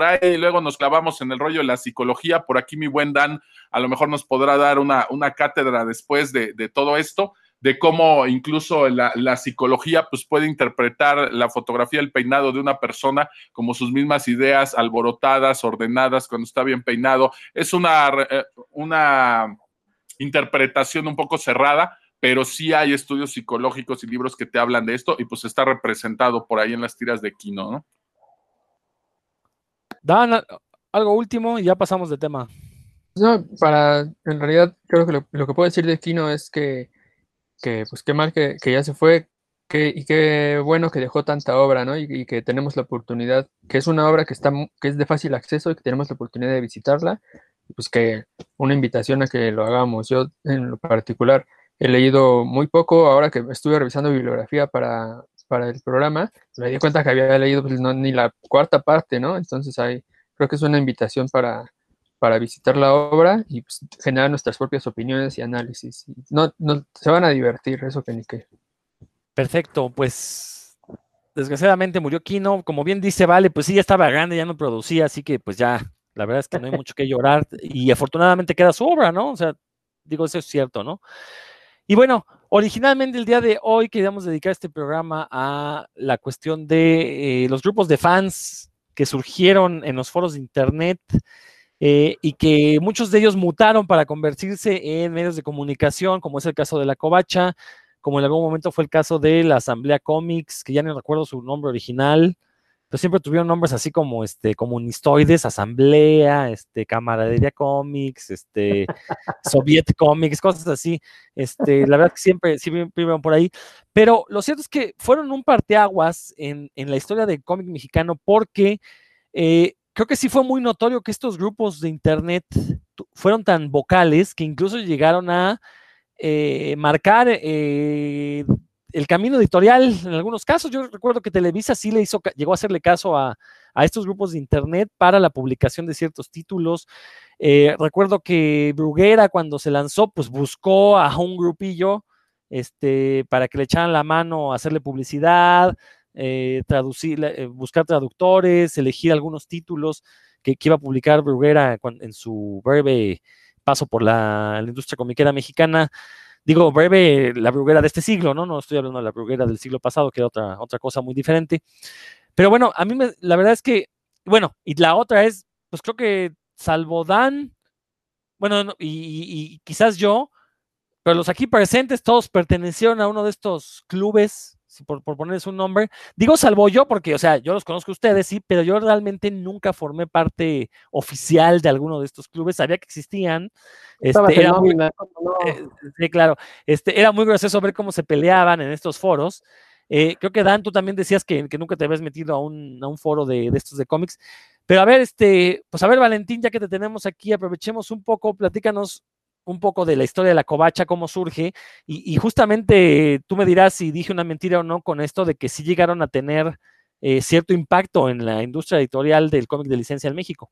Ahí luego nos clavamos en el rollo de la psicología. Por aquí mi buen Dan a lo mejor nos podrá dar una, una cátedra después de, todo esto, de cómo incluso la, psicología pues, puede interpretar la fotografía del peinado de una persona como sus mismas ideas alborotadas, ordenadas, cuando está bien peinado. Es una, eh, una interpretación un poco cerrada, pero sí hay estudios psicológicos y libros que te hablan de esto y pues está representado por ahí en las tiras de Kino, ¿no? Dan, algo último y ya pasamos de tema. No, para, en realidad creo que lo, que puedo decir de Kino es que, pues qué mal que, ya se fue, que, y qué bueno que dejó tanta obra, ¿no? Y, que tenemos la oportunidad, que es una obra que, está, que es de fácil acceso y que tenemos la oportunidad de visitarla, pues que una invitación a que lo hagamos. Yo en lo particular He leído muy poco, ahora que estuve revisando bibliografía para, para el programa, me di cuenta que había leído pues, ni la cuarta parte, ¿no? Entonces hay, creo que es una invitación para, para visitar la obra y pues, generar nuestras propias opiniones y análisis. No, no, se van a divertir, eso que ni qué. Perfecto, pues desgraciadamente murió Kino, como bien dice Vale, pues sí, ya estaba grande, ya no producía, así que pues ya, la verdad es que no hay mucho que llorar y afortunadamente queda su obra, ¿no? O sea, digo, eso es cierto, ¿no? Y bueno, originalmente el día de hoy queríamos dedicar este programa a la cuestión de eh, los grupos de fans que surgieron en los foros de Internet eh, y que muchos de ellos mutaron para convertirse en medios de comunicación, como es el caso de la Covacha, como en algún momento fue el caso de la Asamblea Comics, que ya no recuerdo su nombre original, pero siempre tuvieron nombres así como este comunistoides, asamblea, este camaradería comics, este soviet comics, cosas así. Este, la verdad que siempre siempre por ahí, pero lo cierto es que fueron un parteaguas en, en la historia del cómic mexicano porque eh, creo que sí fue muy notorio que estos grupos de internet fueron tan vocales que incluso llegaron a eh, marcar eh, el camino editorial en algunos casos. Yo recuerdo que Televisa sí le hizo, llegó a hacerle caso a, estos grupos de internet para la publicación de ciertos títulos. Eh, recuerdo que Bruguera cuando se lanzó, pues buscó a un grupillo este, para que le echaran la mano a hacerle publicidad, eh, traducir, eh, buscar traductores, elegir algunos títulos que, iba a publicar Bruguera en su breve paso por la, la industria comiquera mexicana digo, breve, la bruguera de este siglo, ¿no? No estoy hablando de la bruguera del siglo pasado, que era otra, otra cosa muy diferente. Pero bueno, a mí me, la verdad es que, bueno, y la otra es, pues creo que salvo Dan, bueno, y, y quizás yo, pero los aquí presentes todos pertenecieron a uno de estos clubes por, por, ponerles un nombre. Digo salvo yo porque, o sea, yo los conozco a ustedes, sí, pero yo realmente nunca formé parte oficial de alguno de estos clubes, sabía que existían. Este, era muy, eh, sí, claro, este, era muy gracioso ver cómo se peleaban en estos foros. Eh, creo que Dan, tú también decías que, nunca te habías metido a un, a un foro de, de, estos de cómics. Pero a ver, este, pues a ver, Valentín, ya que te tenemos aquí, aprovechemos un poco, platícanos un poco de la historia de la covacha, cómo surge, y, justamente tú me dirás si dije una mentira o no con esto de que sí llegaron a tener eh, cierto impacto en la industria editorial del cómic de licencia en México.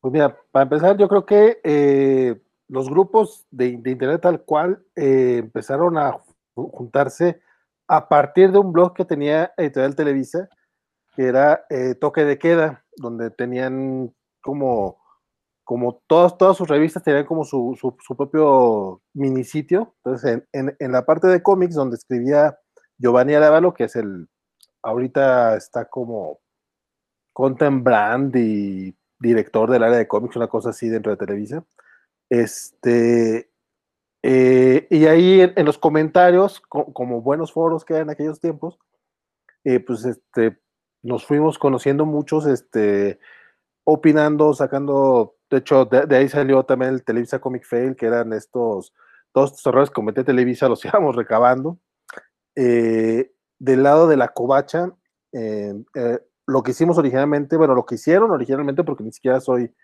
Pues mira, para empezar, yo creo que eh, los grupos de, Internet tal cual eh, empezaron a juntarse a partir de un blog que tenía Editorial Televisa, que era Toque de Queda, donde tenían como como todas, todas sus revistas tenían como su, su, propio minisitio. Entonces, en, en, la parte de cómics, donde escribía Giovanni Arábalo, que es el, ahorita está como content brand y director del área de cómics, una cosa así dentro de Televisa. Este, eh, y ahí en, los comentarios, como buenos foros que en aquellos tiempos, eh, pues este, nos fuimos conociendo muchos, este, opinando, sacando de hecho, de, ahí salió también el Televisa Comic Fail, que eran estos, todos estos errores que cometía Televisa, los íbamos recabando. Eh, del lado de la covacha, eh, eh, lo que hicimos originalmente, bueno, lo que hicieron originalmente, porque ni siquiera soy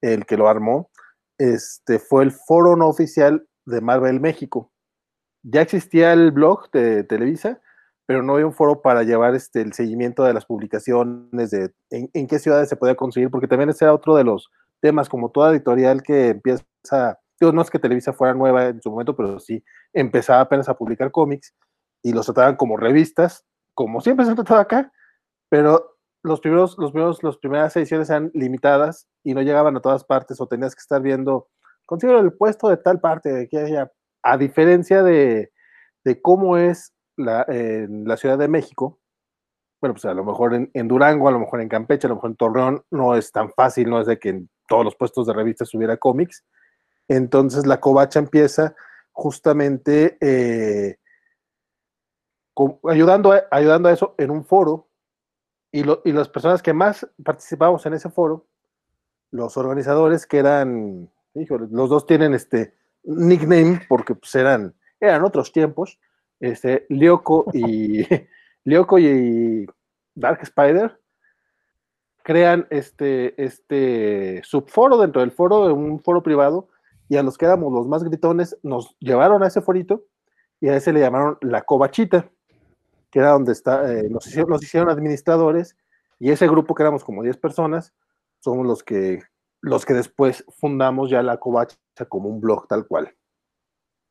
el que lo armó, este, fue el foro no oficial de Marvel México. Ya existía el blog de Televisa, pero no había un foro para llevar este, el seguimiento de las publicaciones, de en, en qué ciudades se podía conseguir, porque también ese era otro de los temas, como toda editorial que empieza, no es que Televisa fuera nueva en su momento, pero sí empezaba apenas a publicar cómics y los trataban como revistas, como siempre se han tratado acá, pero los primeros, los primeros, las primeras ediciones eran limitadas y no llegaban a todas partes o tenías que estar viendo, consigo el puesto de tal parte, de que haya, a diferencia de, de cómo es la, la Ciudad de México, bueno, pues a lo mejor en, en, Durango, a lo mejor en Campeche, a lo mejor en Torreón, no es tan fácil, no es de que en todos los puestos de revistas hubiera cómics. Entonces la covacha empieza justamente eh, ayudando, a, ayudando a eso en un foro y, y las personas que más participamos en ese foro, los organizadores que eran, los dos tienen este nickname porque pues eran, eran otros tiempos, este, Lyoko y, Lyoko y Dark Spider, crean este, este subforo dentro del foro, un foro privado, y a los que éramos los más gritones nos llevaron a ese forito y a ese le llamaron la covachita, que era donde está, eh, nos, hicieron, nos hicieron administradores y ese grupo que éramos como 10 personas, somos los que, los que después fundamos ya la covacha como un blog tal cual.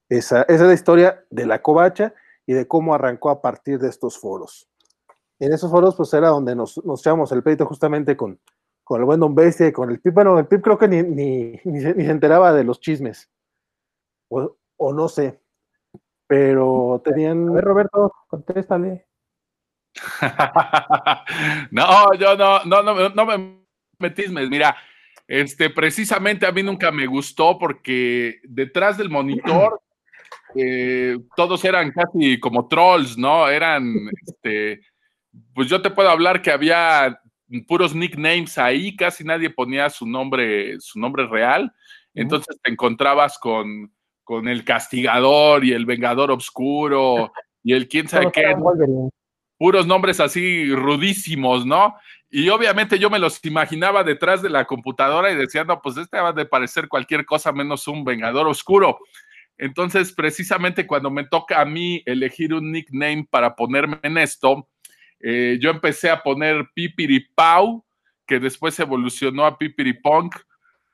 Esa, esa es la historia de la covacha y de cómo arrancó a partir de estos foros en esos foros pues era donde nos, nos echamos el peito justamente con, con el buen Don Bestia y con el Pip. Bueno, el Pip creo que ni, ni, ni, se, enteraba de los chismes. O, o, no sé. Pero tenían. A ver, Roberto, contéstale. no, yo no, no, no, no me metismes. Mira, este, precisamente a mí nunca me gustó porque detrás del monitor eh, todos eran casi como trolls, ¿no? Eran, este, pues yo te puedo hablar que había puros nicknames ahí, casi nadie ponía su nombre, su nombre real. Entonces te encontrabas con, con el castigador y el vengador oscuro y el quién sabe qué. Puros nombres así rudísimos, ¿no? Y obviamente yo me los imaginaba detrás de la computadora y decía, no, pues este va de parecer cualquier cosa menos un vengador oscuro. Entonces, precisamente cuando me toca a mí elegir un nickname para ponerme en esto, eh, yo empecé a poner Pipiripau, que después evolucionó a Pipiripunk,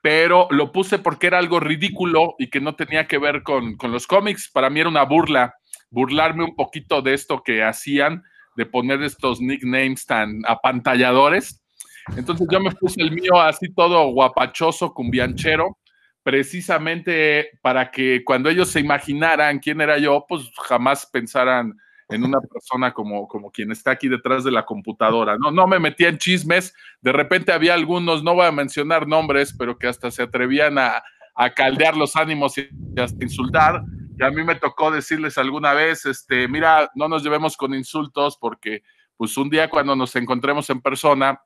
pero lo puse porque era algo ridículo y que no tenía que ver con, los cómics. Para mí era una burla, burlarme un poquito de esto que hacían, de poner estos nicknames tan apantalladores. Entonces yo me puse el mío así todo guapachoso, cumbianchero, precisamente para que cuando ellos se imaginaran quién era yo, pues jamás pensaran en una persona como, como quien está aquí detrás de la computadora. No, no me metía en chismes, de repente había algunos, no voy a mencionar nombres, pero que hasta se atrevían a, caldear los ánimos y hasta insultar. Y a mí me tocó decirles alguna vez, este, mira, no nos llevemos con insultos porque pues un día cuando nos encontremos en persona,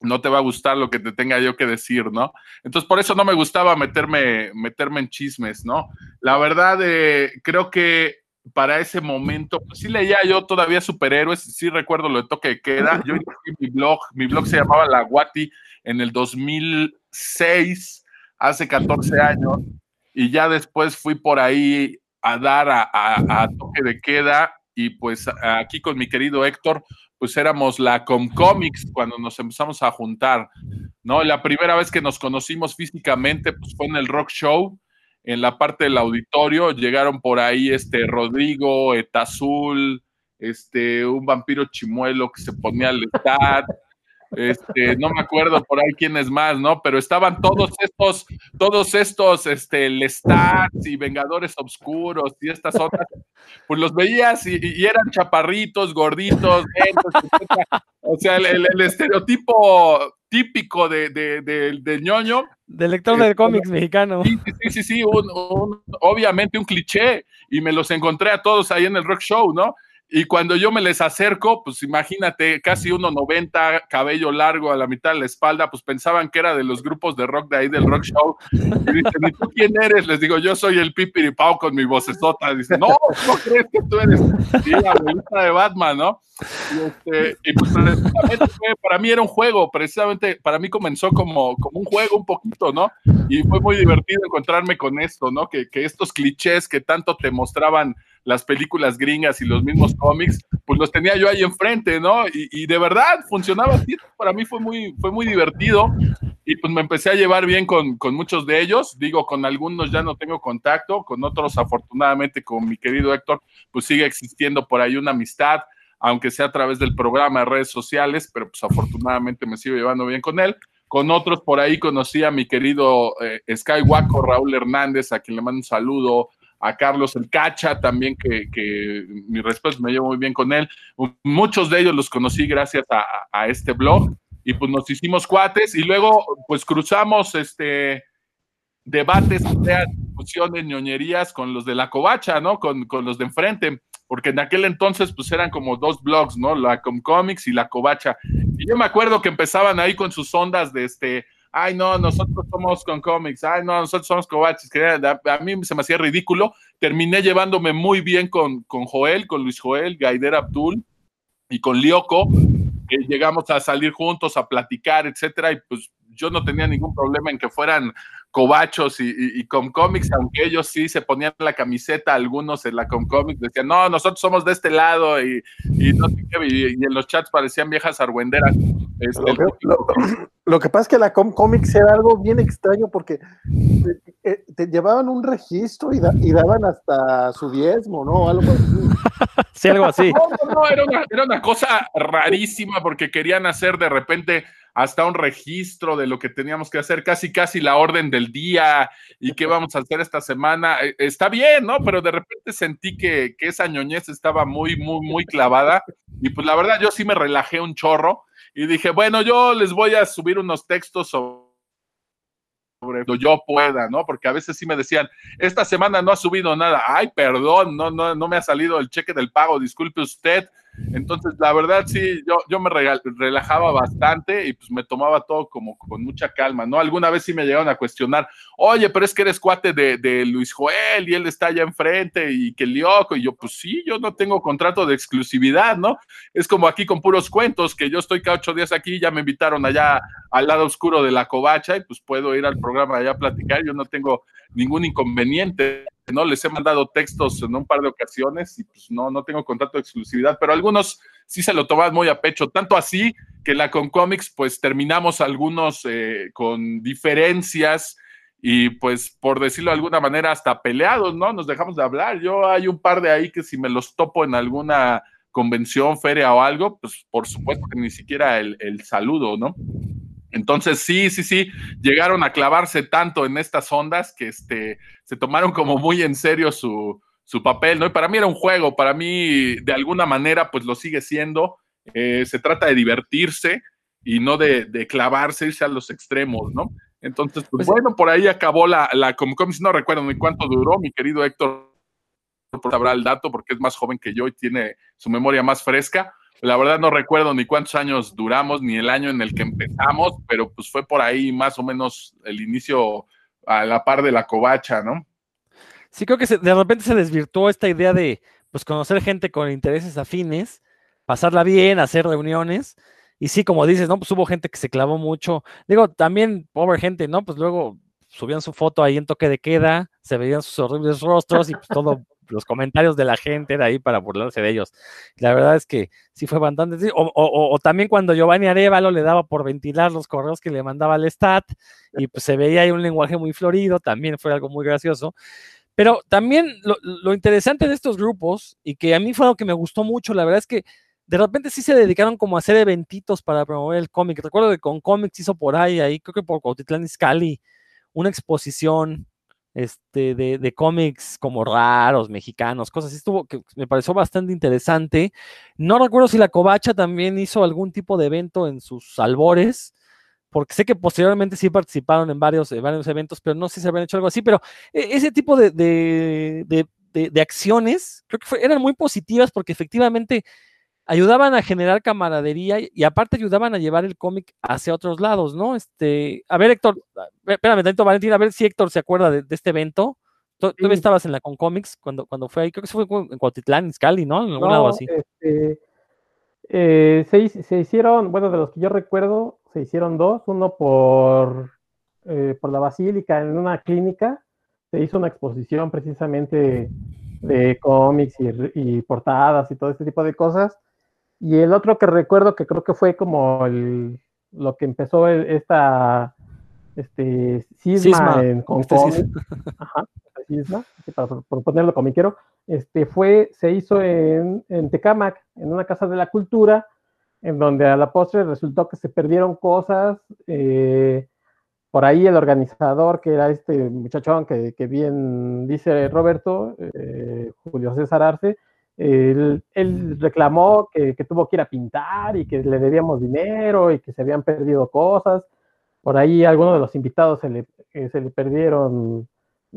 no te va a gustar lo que te tenga yo que decir, ¿no? Entonces, por eso no me gustaba meterme, meterme en chismes, ¿no? La verdad, eh, creo que para ese momento, pues sí leía yo todavía superhéroes, sí recuerdo lo de toque de queda. Yo mi blog, mi blog se llamaba La Guati en el 2006, hace 14 años, y ya después fui por ahí a dar a, toque de queda y pues aquí con mi querido Héctor, pues éramos la Comcomics cuando nos empezamos a juntar, ¿no? La primera vez que nos conocimos físicamente pues fue en el Rock Show, en la parte del auditorio, llegaron por ahí este Rodrigo, Etazul, este, un vampiro chimuelo que se ponía al estar, este, no me acuerdo por ahí quién es más, ¿no? Pero estaban todos estos, todos estos, este, Lestats y Vengadores Obscuros y estas otras, pues los veías y, eran chaparritos, gorditos, o sea, el, estereotipo típico de, de, ñoño. Del lector de este, cómics mexicano. Sí, sí, sí, sí, obviamente un cliché, y me los encontré a todos ahí en el rock show, ¿no? Y cuando yo me les acerco, pues imagínate, casi 1,90, cabello largo a la mitad de la espalda, pues pensaban que era de los grupos de rock de ahí, del rock show. Y dicen, ¿y tú quién eres? Les digo, yo soy el Pipiripao con mi vocesota. Dicen, no, ¿cómo crees que tú eres? Y la abuelita de Batman, ¿no? Y, este, y pues para mí era un juego, precisamente para mí comenzó como, como un juego un poquito, ¿no? Y fue muy divertido encontrarme con esto, ¿no? Que, que estos clichés que tanto te mostraban las películas gringas y los mismos cómics, pues los tenía yo ahí enfrente, ¿no? Y, de verdad funcionaba así, para mí fue muy, fue muy divertido y pues me empecé a llevar bien con, con, muchos de ellos, digo, con algunos ya no tengo contacto, con otros afortunadamente, con mi querido Héctor, pues sigue existiendo por ahí una amistad, aunque sea a través del programa de redes sociales, pero pues afortunadamente me sigo llevando bien con él. Con otros por ahí conocí a mi querido eh, Skywalker Raúl Hernández, a quien le mando un saludo, a Carlos el Cacha también, que, que mi respeto me llevo muy bien con él. Muchos de ellos los conocí gracias a, este blog y pues nos hicimos cuates y luego pues cruzamos este debates, ideas, discusiones, ñoñerías con los de la covacha, ¿no? Con, con, los de enfrente, porque en aquel entonces pues eran como dos blogs, ¿no? La Comcomics y la covacha. Y yo me acuerdo que empezaban ahí con sus ondas de este, ay, no, nosotros somos con cómics, ay, no, nosotros somos covaches, que a, mí se me hacía ridículo. Terminé llevándome muy bien con, con Joel, con Luis Joel, Gaider Abdul y con Lioco, que llegamos a salir juntos, a platicar, etcétera, y pues yo no tenía ningún problema en que fueran cobachos y, con cómics, aunque ellos sí se ponían la camiseta, algunos en la Comcomics decían, no, nosotros somos de este lado y, no sé qué, y, en los chats parecían viejas argüenderas. Este, lo, que, pasa es que la Comcomics era algo bien extraño porque eh, eh, te, llevaban un registro y, daban hasta su diezmo, ¿no? Algo así. sí, algo así. No, no, era una, era una cosa rarísima porque querían hacer de repente hasta un registro de lo que teníamos que hacer, casi casi la orden del día y qué vamos a hacer esta semana. Eh, está bien, ¿no? Pero de repente sentí que, que esa ñoñez estaba muy, muy, muy clavada y pues la verdad yo sí me relajé un chorro y dije, bueno, yo les voy a subir unos textos sobre sobre yo pueda, ¿no? Porque a veces sí me decían, esta semana no ha subido nada, ay, perdón, no, no, no me ha salido el cheque del pago, disculpe usted, entonces, la verdad, sí, yo, yo me relajaba bastante y pues me tomaba todo como con mucha calma, ¿no? Alguna vez sí me llegaron a cuestionar, oye, pero es que eres cuate de, Luis Joel y él está allá enfrente y que lioco. Y yo, pues sí, yo no tengo contrato de exclusividad, ¿no? Es como aquí con puros cuentos, que yo estoy cada ocho días aquí, ya me invitaron allá al lado oscuro de la covacha y pues puedo ir al programa allá a platicar, yo no tengo ningún inconveniente. ¿no? Les he mandado textos en un par de ocasiones y pues no, no tengo contrato de exclusividad, pero algunos sí se lo toman muy a pecho, tanto así que la con cómics pues terminamos algunos eh, con diferencias y pues por decirlo de alguna manera hasta peleados, ¿no? Nos dejamos de hablar. Yo hay un par de ahí que si me los topo en alguna convención, feria o algo, pues por supuesto que ni siquiera el, el saludo, ¿no? Entonces, sí, sí, sí, llegaron a clavarse tanto en estas ondas que este, se tomaron como muy en serio su, papel, ¿no? Y para mí era un juego, para mí de alguna manera pues lo sigue siendo. Eh, se trata de divertirse y no de, clavarse, irse a los extremos, ¿no? Entonces, pues, pues bueno, por ahí acabó la, la Comic no recuerdo ni cuánto duró, mi querido Héctor sabrá el dato porque es más joven que yo y tiene su memoria más fresca, la verdad no recuerdo ni cuántos años duramos, ni el año en el que empezamos, pero pues fue por ahí más o menos el inicio a la par de la covacha, ¿no? Sí, creo que de repente se desvirtuó esta idea de pues conocer gente con intereses afines, pasarla bien, hacer reuniones. Y sí, como dices, ¿no? Pues hubo gente que se clavó mucho. Digo, también, pobre gente, ¿no? Pues luego subían su foto ahí en toque de queda, se veían sus horribles rostros y pues todo los comentarios de la gente era ahí para burlarse de ellos. La verdad es que sí fue bastante. O, o, también cuando Giovanni Arevalo le daba por ventilar los correos que le mandaba al STAT y pues se veía ahí un lenguaje muy florido, también fue algo muy gracioso. Pero también lo, lo interesante de estos grupos y que a mí fue algo que me gustó mucho, la verdad es que de repente sí se dedicaron como a hacer eventitos para promover el cómic. Recuerdo que con cómics hizo por ahí, ahí creo que por Cuautitlán Izcalli, una exposición este, de, de cómics como raros, mexicanos, cosas así, estuvo, me pareció bastante interesante. No recuerdo si la Covacha también hizo algún tipo de evento en sus albores, porque sé que posteriormente sí participaron en varios, varios eventos, pero no sé si habían hecho algo así, pero e, ese tipo de, de, de acciones creo que eran muy positivas porque efectivamente ayudaban a generar camaradería y, aparte ayudaban a llevar el cómic hacia otros lados, ¿no? Este, a ver, Héctor, espérame tanto, Valentín, a ver si Héctor se acuerda de, este evento. Tú, estabas en la Con Comics cuando, cuando fue ahí, creo que fue en Cuautitlán, en Scali, ¿no? En algún lado así. Este, eh, se, hicieron, bueno, de los que yo recuerdo, se hicieron dos, uno por, eh, por la Basílica, en una clínica, se hizo una exposición precisamente de cómics y, portadas y todo este tipo de cosas. Y el otro que recuerdo que creo que fue como el, lo que empezó esta este, cisma, en con este ajá, cisma, para, ponerlo comiquero, este, fue, se hizo en, en Tecamac, en una casa de la cultura, en donde a la postre resultó que se perdieron cosas. Eh, por ahí el organizador, que era este muchachón que, que bien dice Roberto, eh, Julio César Arce, él, reclamó que, tuvo que ir a pintar y que le debíamos dinero y que se habían perdido cosas. Por ahí algunos de los invitados se le, eh, se le perdieron,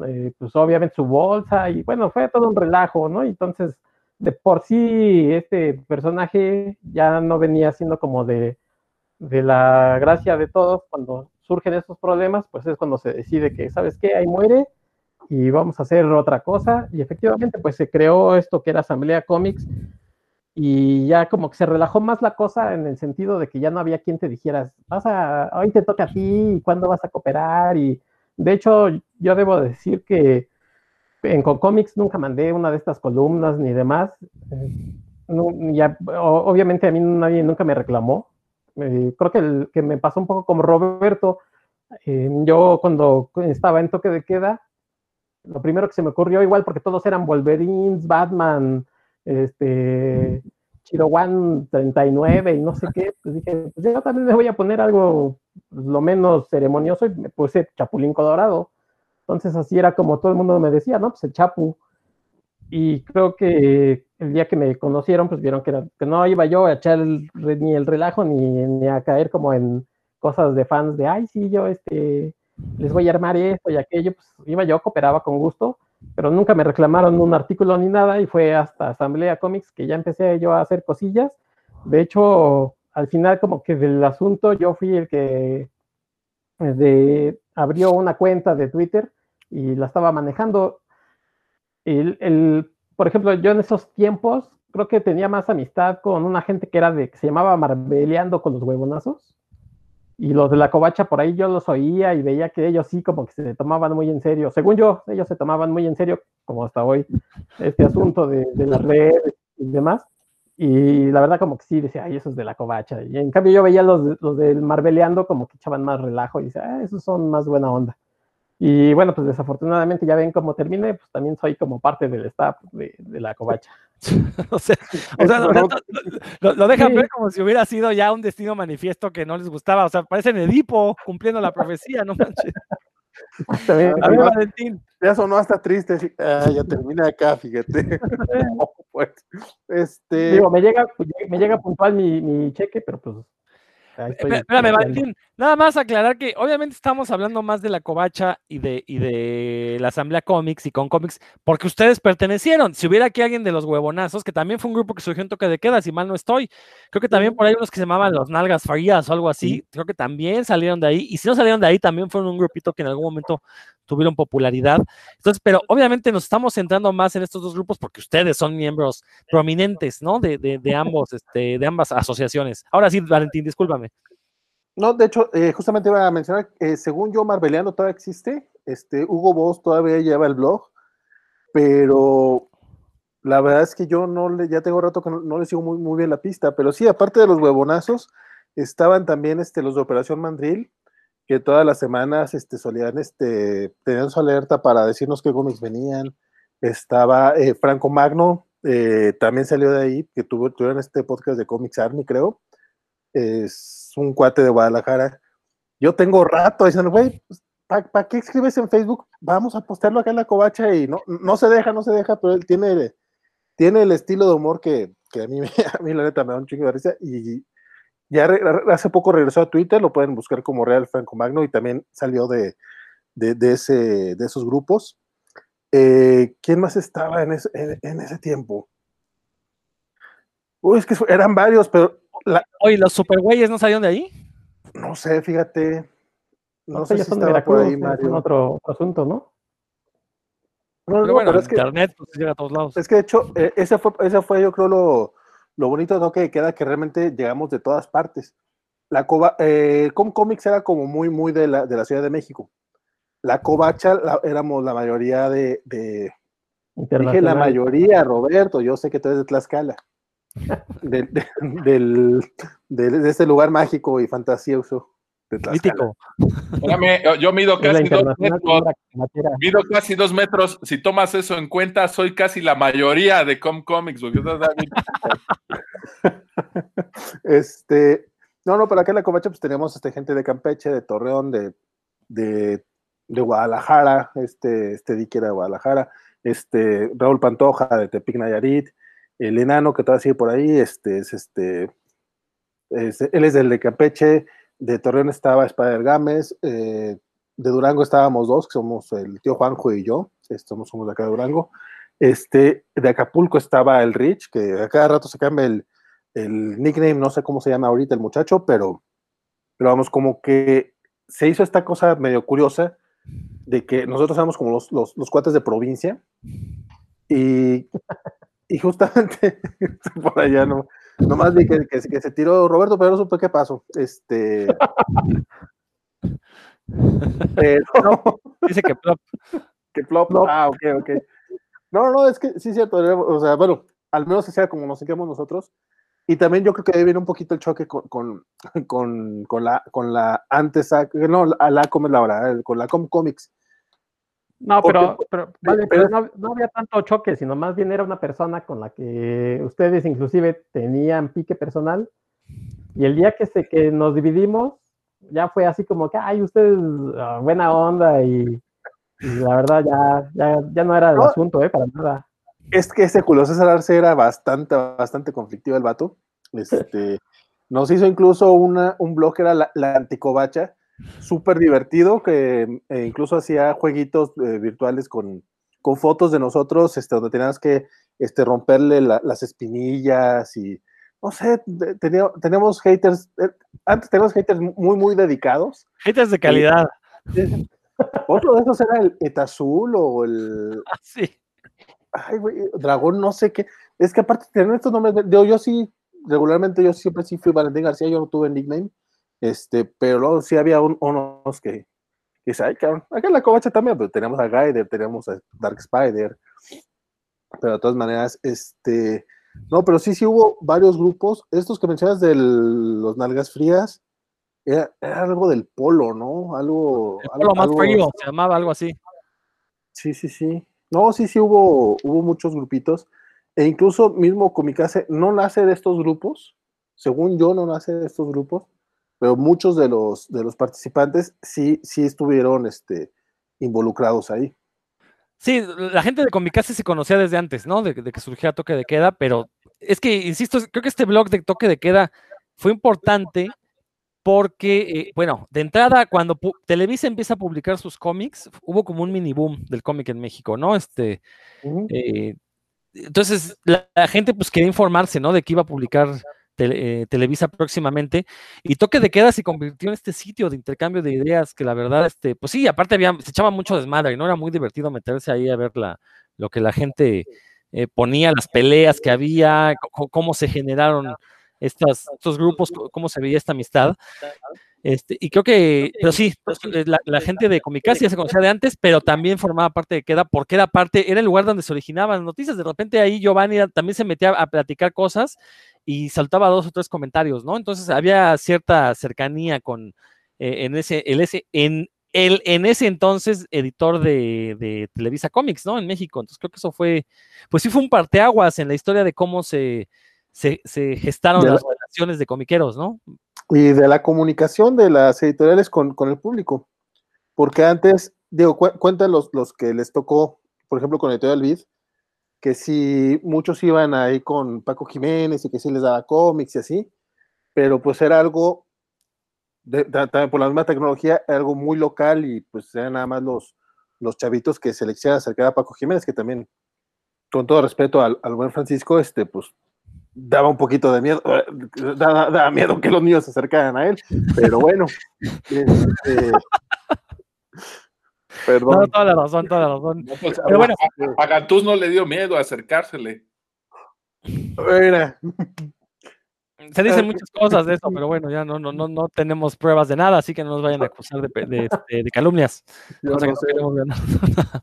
eh, pues obviamente su bolsa y bueno, fue todo un relajo, ¿no? Entonces, de por sí, este personaje ya no venía siendo como de, de la gracia de todos cuando surgen estos problemas, pues es cuando se decide que, ¿sabes qué? Ahí muere y vamos a hacer otra cosa. Y efectivamente, pues se creó esto que era Asamblea Comics y ya como que se relajó más la cosa en el sentido de que ya no había quien te dijera, vas a, hoy te toca a ti, y cuándo vas a cooperar. Y de hecho, yo debo decir que en Comics nunca mandé una de estas columnas ni demás. ya, obviamente a mí nadie nunca me reclamó. Eh, creo que, el, que me pasó un poco como Roberto. Eh, yo cuando estaba en toque de queda, lo primero que se me ocurrió, igual porque todos eran Wolverines, Batman, este, Chirowan 39 y no sé qué, pues dije, pues yo también me voy a poner algo pues, lo menos ceremonioso y me puse Chapulín Colorado. Entonces así era como todo el mundo me decía, ¿no? Pues el Chapu. Y creo que el día que me conocieron, pues vieron que, que no iba yo a echar ni el relajo ni, ni a caer como en cosas de fans de, ay, sí, yo este, les voy a armar esto y aquello, pues iba yo, cooperaba con gusto, pero nunca me reclamaron un artículo ni nada y fue hasta Asamblea Comics que ya empecé yo a hacer cosillas. De hecho, al final como que del asunto yo fui el que de, abrió una cuenta de Twitter y la estaba manejando. El, el, por ejemplo, yo en esos tiempos creo que tenía más amistad con una gente que era de que se llamaba Marbeleando con los huevonazos y los de la covacha por ahí yo los oía y veía que ellos sí como que se tomaban muy en serio, según yo, ellos se tomaban muy en serio, como hasta hoy, este asunto de, de las redes y demás. Y la verdad como que sí, decía, ay, esos de la covacha. Y en cambio yo veía los, los del Marveleando como que echaban más relajo y decía, ah, esos son más buena onda. Y bueno, pues desafortunadamente ya ven cómo terminé, pues también soy como parte del staff de, la covacha. o sea, lo, dejan ver como si hubiera sido ya un destino manifiesto que no les gustaba. O sea, parecen Edipo cumpliendo la profecía, no manches. A ver, Valentín. Ya sonó hasta triste. Ah, ya termina acá, fíjate. pues, este... Digo, me llega, me llega puntual mi, mi cheque, pero pues Espérame, Valentín, nada más aclarar que obviamente estamos hablando más de la covacha y de, y de la Asamblea Comics y con Comics, porque ustedes pertenecieron. Si hubiera aquí alguien de los huevonazos, que también fue un grupo que surgió en toque de queda, si mal no estoy, creo que también por ahí unos que se llamaban los Nalgas Farías o algo así, creo que también salieron de ahí. Y si no salieron de ahí, también fueron un grupito que en algún momento tuvieron popularidad. Entonces, pero obviamente nos estamos centrando más en estos dos grupos porque ustedes son miembros prominentes, ¿no? De, de, ambos, este, de ambas asociaciones. Ahora sí, Valentín, discúlpame. No, de hecho, eh, justamente iba a mencionar, eh, según yo, Marbeliano todavía existe, este, Hugo Boss todavía lleva el blog, pero la verdad es que yo no le, ya tengo rato que no, le sigo muy, muy bien la pista, pero sí, aparte de los huevonazos, estaban también este, los de Operación Mandril, que todas las semanas este, solían, este, tenían su alerta para decirnos qué cómics venían. Estaba eh, Franco Magno, también salió de ahí, que tuvo, tuvieron este podcast de Comics Army, creo. Es un cuate de Guadalajara. Yo tengo rato diciendo, güey, pues, ¿para qué escribes en Facebook? Vamos a postearlo acá en la covacha y no, no se deja, no se deja, pero él tiene, tiene el estilo de humor que, a, mí, a mí la neta me da un chingo de risa y ya hace poco regresó a Twitter, lo pueden buscar como Real Franco Magno y también salió de, ese, de esos grupos. Eh, ¿Quién más estaba en en, ese tiempo? Uy, es que eran varios, pero Oye, ¿los supergüeyes no salieron de ahí? No sé, fíjate. No, sé si estaba por ahí, Mario. Es otro asunto, ¿no? No, pero bueno, es internet pues, llega a todos lados. Es que de hecho, eh, ese, fue, ese fue yo creo lo, lo bonito ¿no? que queda que realmente llegamos de todas partes. La Cova, eh, Com Comics era como muy, muy de la, de la Ciudad de México. La Covacha éramos la mayoría de, de dije la mayoría, Roberto, yo sé que tú eres de Tlaxcala de, del, de, este lugar mágico y fantasioso. Mítico. yo mido casi dos metros. Mido casi dos metros. Si tomas eso en cuenta, soy casi la mayoría de Com Comics. este, no, no, para acá en la Covacha pues tenemos este, gente de Campeche, de Torreón, de, de, de Guadalajara, este, este Dique de Guadalajara, este, Raúl Pantoja de Tepic Nayarit, el enano que todavía sigue por ahí, este, es este, él es del de Campeche, de Torreón estaba Spider Gámez, eh, de Durango estábamos dos, que somos el tío Juanjo y yo, somos, somos de acá de Durango, este, de Acapulco estaba el Rich, que a cada rato se cambia el, nickname, no sé cómo se llama ahorita el muchacho, pero, pero vamos, como que se hizo esta cosa medio curiosa de que nosotros somos como los, los, los cuates de provincia y y justamente por allá no, nomás vi que, que, se tiró Roberto, pero no supe qué pasó. Este. Dice que plop. Que plop. Ah, ok, ok. No, no, es que sí es cierto. O sea, bueno, al menos sea como nos sentíamos nosotros. Y también yo creo que ahí viene un poquito el choque con, con, con, con la, con la antes, no, la, la, la hora, con la Com Comics no, pero, pero, vale, pero no, había tanto choque, sino más bien era una persona con la que ustedes inclusive tenían pique personal. Y el día que, se, que nos dividimos, ya fue así como que, ay, ustedes, ah, buena onda y, la verdad ya, ya, ya no era el asunto, ¿eh? Para nada. Es que ese Julio César Arce era bastante, bastante conflictivo el vato. Este, nos hizo incluso una, un blog que era la, la Anticovacha, súper divertido, que eh, incluso hacía jueguitos eh, virtuales con, con, fotos de nosotros, este, donde tenías que este, romperle las espinillas y, no sé, tenemos haters, eh, antes teníamos haters muy, muy dedicados. Haters de calidad. otro de esos era el Etazul o el... Ah, sí. Ay, güey, Dragón, no sé qué. Es que aparte de estos nombres, yo, yo sí, regularmente yo siempre sí fui Valentín García, yo no tuve nickname. Este, pero luego sí había unos que, que dice, ay, cabrón, acá en la covacha también, pero tenemos a Gaider, tenemos a Dark Spider, pero de todas maneras, este, no, pero sí, sí hubo varios grupos, estos que mencionas de los nalgas frías, era, algo del polo, ¿no? Algo... El polo más frío, se llamaba algo así. Sí, sí, sí. No, sí, sí hubo, hubo muchos grupitos, e incluso mismo Comicase no nace de estos grupos, según yo no nace de estos grupos, pero muchos de los, de los participantes sí, sí estuvieron este, involucrados ahí. Sí, la gente de Comicase se conocía desde antes, ¿no? De, que surgía Toque de Queda, pero es que, insisto, creo que este blog de Toque de Queda fue importante porque, eh, bueno, de entrada, cuando Televisa empieza a publicar sus cómics, hubo como un mini boom del cómic en México, ¿no? Este, eh, entonces, la, la, gente pues quería informarse, ¿no? De que iba a publicar eh, Televisa próximamente. Y Toque de Queda se convirtió en este sitio de intercambio de ideas que la verdad, este, pues sí, aparte había, se echaba mucho desmadre y no era muy divertido meterse ahí a ver la, lo que la gente eh, ponía, las peleas que había, cómo se generaron estas, estos grupos, cómo se veía esta amistad. Este, y creo que, pero sí, pues, eh, la, gente de Comicasi ya se conocía de antes, pero también formaba parte de Queda, porque era parte, era el lugar donde se originaban noticias. De repente ahí Giovanni también se metía a platicar cosas y saltaba dos o tres comentarios, ¿no? Entonces había cierta cercanía con, eh, en ese, el, ese, en, el, en ese entonces editor de, Televisa Comics, ¿no? En México. Entonces creo que eso fue, pues sí fue un parteaguas en la historia de cómo se, se, gestaron las relaciones de comiqueros, ¿no? y de la comunicación de las editoriales con, el público. Porque antes, digo, cuentan los, los que les tocó, por ejemplo, con Editorial Vid, que si muchos iban ahí con Paco Jiménez y que sí les daba cómics y así, pero pues era algo, también por la misma tecnología, algo muy local y pues eran nada más los, los chavitos que se le acercar a Paco Jiménez, que también, con todo respeto al, al buen Francisco, este, pues daba un poquito de miedo, eh, daba, miedo que los niños se acercaran a él, pero bueno. Este, perdón. No, toda la razón, toda la razón. Pues, pero bueno, a, no le dio miedo acercársele. Mira. Se dicen muchas cosas de eso, pero bueno, ya no, no, no, no tenemos pruebas de nada, así que no nos vayan a acusar de, de, de, calumnias.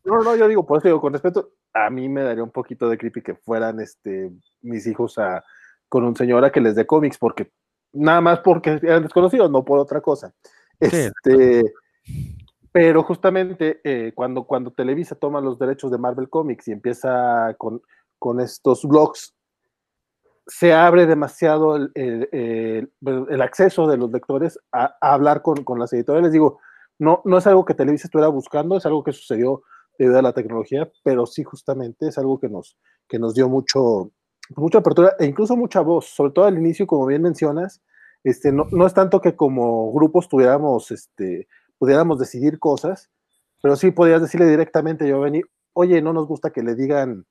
No, no, yo digo, por eso digo, con respeto, a mí me daría un poquito de creepy que fueran este, mis hijos a, con un señor a que les dé cómics, porque nada más porque eran desconocidos, no por otra cosa. Este, pero justamente eh, cuando, cuando Televisa toma los derechos de Marvel Comics y empieza con, con estos blogs se abre demasiado el, acceso de los lectores a, hablar con, las editoriales. Digo, no, no es algo que Televisa estuviera buscando, es algo que sucedió debido a la tecnología, pero sí justamente es algo que nos, que nos dio mucho, mucha apertura e incluso mucha voz, sobre todo al inicio, como bien mencionas, este, no, no es tanto que como grupos tuviéramos, este, pudiéramos decidir cosas, pero sí podías decirle directamente, yo vení, oye, no nos gusta que le digan,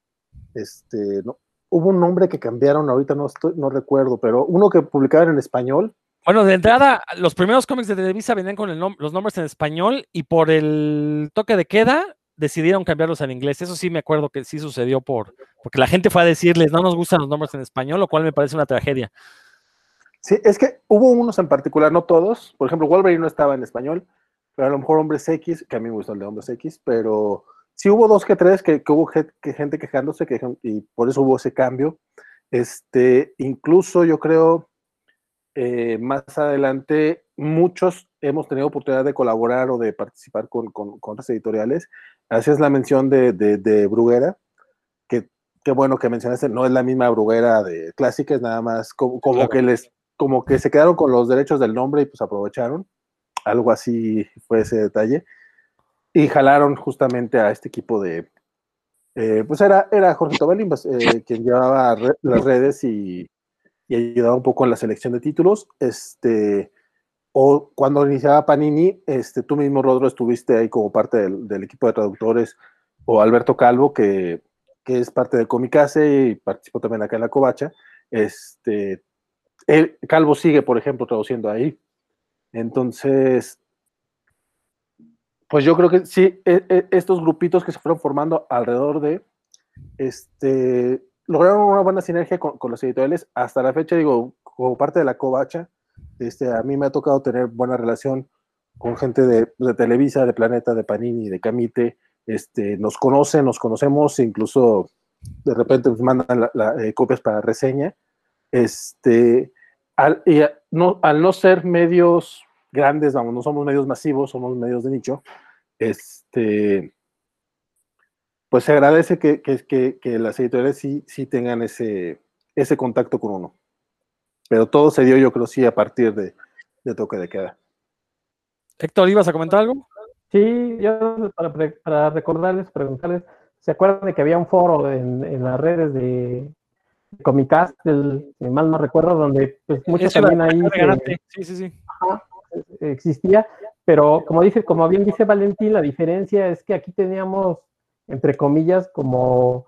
este, no, hubo un nombre que cambiaron, ahorita no, estoy, no recuerdo, pero uno que publicaban en español. Bueno, de entrada, los primeros cómics de Televisa venían con los nombres en español y por el toque de queda decidieron cambiarlos en inglés. Eso sí me acuerdo que sí sucedió por porque la gente fue a decirles no nos gustan los nombres en español, lo cual me parece una tragedia. Sí, es que hubo unos en particular, no todos. Por ejemplo, Wolverine no estaba en español, pero a lo mejor Hombres X, que a mí me gusta el de Hombres X, pero sí hubo dos que tres que, hubo gente quejándose que, y por eso hubo ese cambio. Este, incluso yo creo, eh, más adelante, muchos hemos tenido oportunidad de colaborar o de participar con, con, con otras editoriales. Así es la mención de, de, Bruguera, que qué bueno que mencionaste, no es la misma Bruguera de clásica, es nada más como, como que les, como que se quedaron con los derechos del nombre y pues aprovecharon. Algo así fue ese detalle y jalaron justamente a este equipo de, eh, pues era, era Jorge Tobelín, eh, quien llevaba las redes y, y, ayudaba un poco en la selección de títulos. Este, o cuando iniciaba Panini, este, tú mismo, Rodro, estuviste ahí como parte del, equipo de traductores, o Alberto Calvo, que, que es parte de Comicase y participó también acá en la Covacha. Este, Calvo sigue, por ejemplo, traduciendo ahí. Entonces, pues yo creo que sí, e, e, estos grupitos que se fueron formando alrededor de, este, lograron una buena sinergia con, los editoriales. Hasta la fecha, digo, como parte de la covacha, este, a mí me ha tocado tener buena relación con gente de, Televisa, de Planeta, de Panini, de Camite. Este, nos conocen, nos conocemos, incluso de repente nos mandan eh, copias para reseña. Este, al, y al no ser medios grandes, vamos, no somos medios masivos, somos medios de nicho, este, pues se agradece que, que, que, las editoriales sí, sí tengan ese, ese contacto con uno. Pero todo se dio, yo creo, sí, a partir de, de toque de queda. Héctor, ¿ibas a comentar algo? Sí, yo para, para recordarles, preguntarles, ¿se acuerdan de que había un foro en, en las redes de Comicast, si mal no recuerdo, donde pues, muchos también ahí... sí, sí, sí. Existía, pero como dice, como bien dice Valentín, la diferencia es que aquí teníamos, entre comillas, como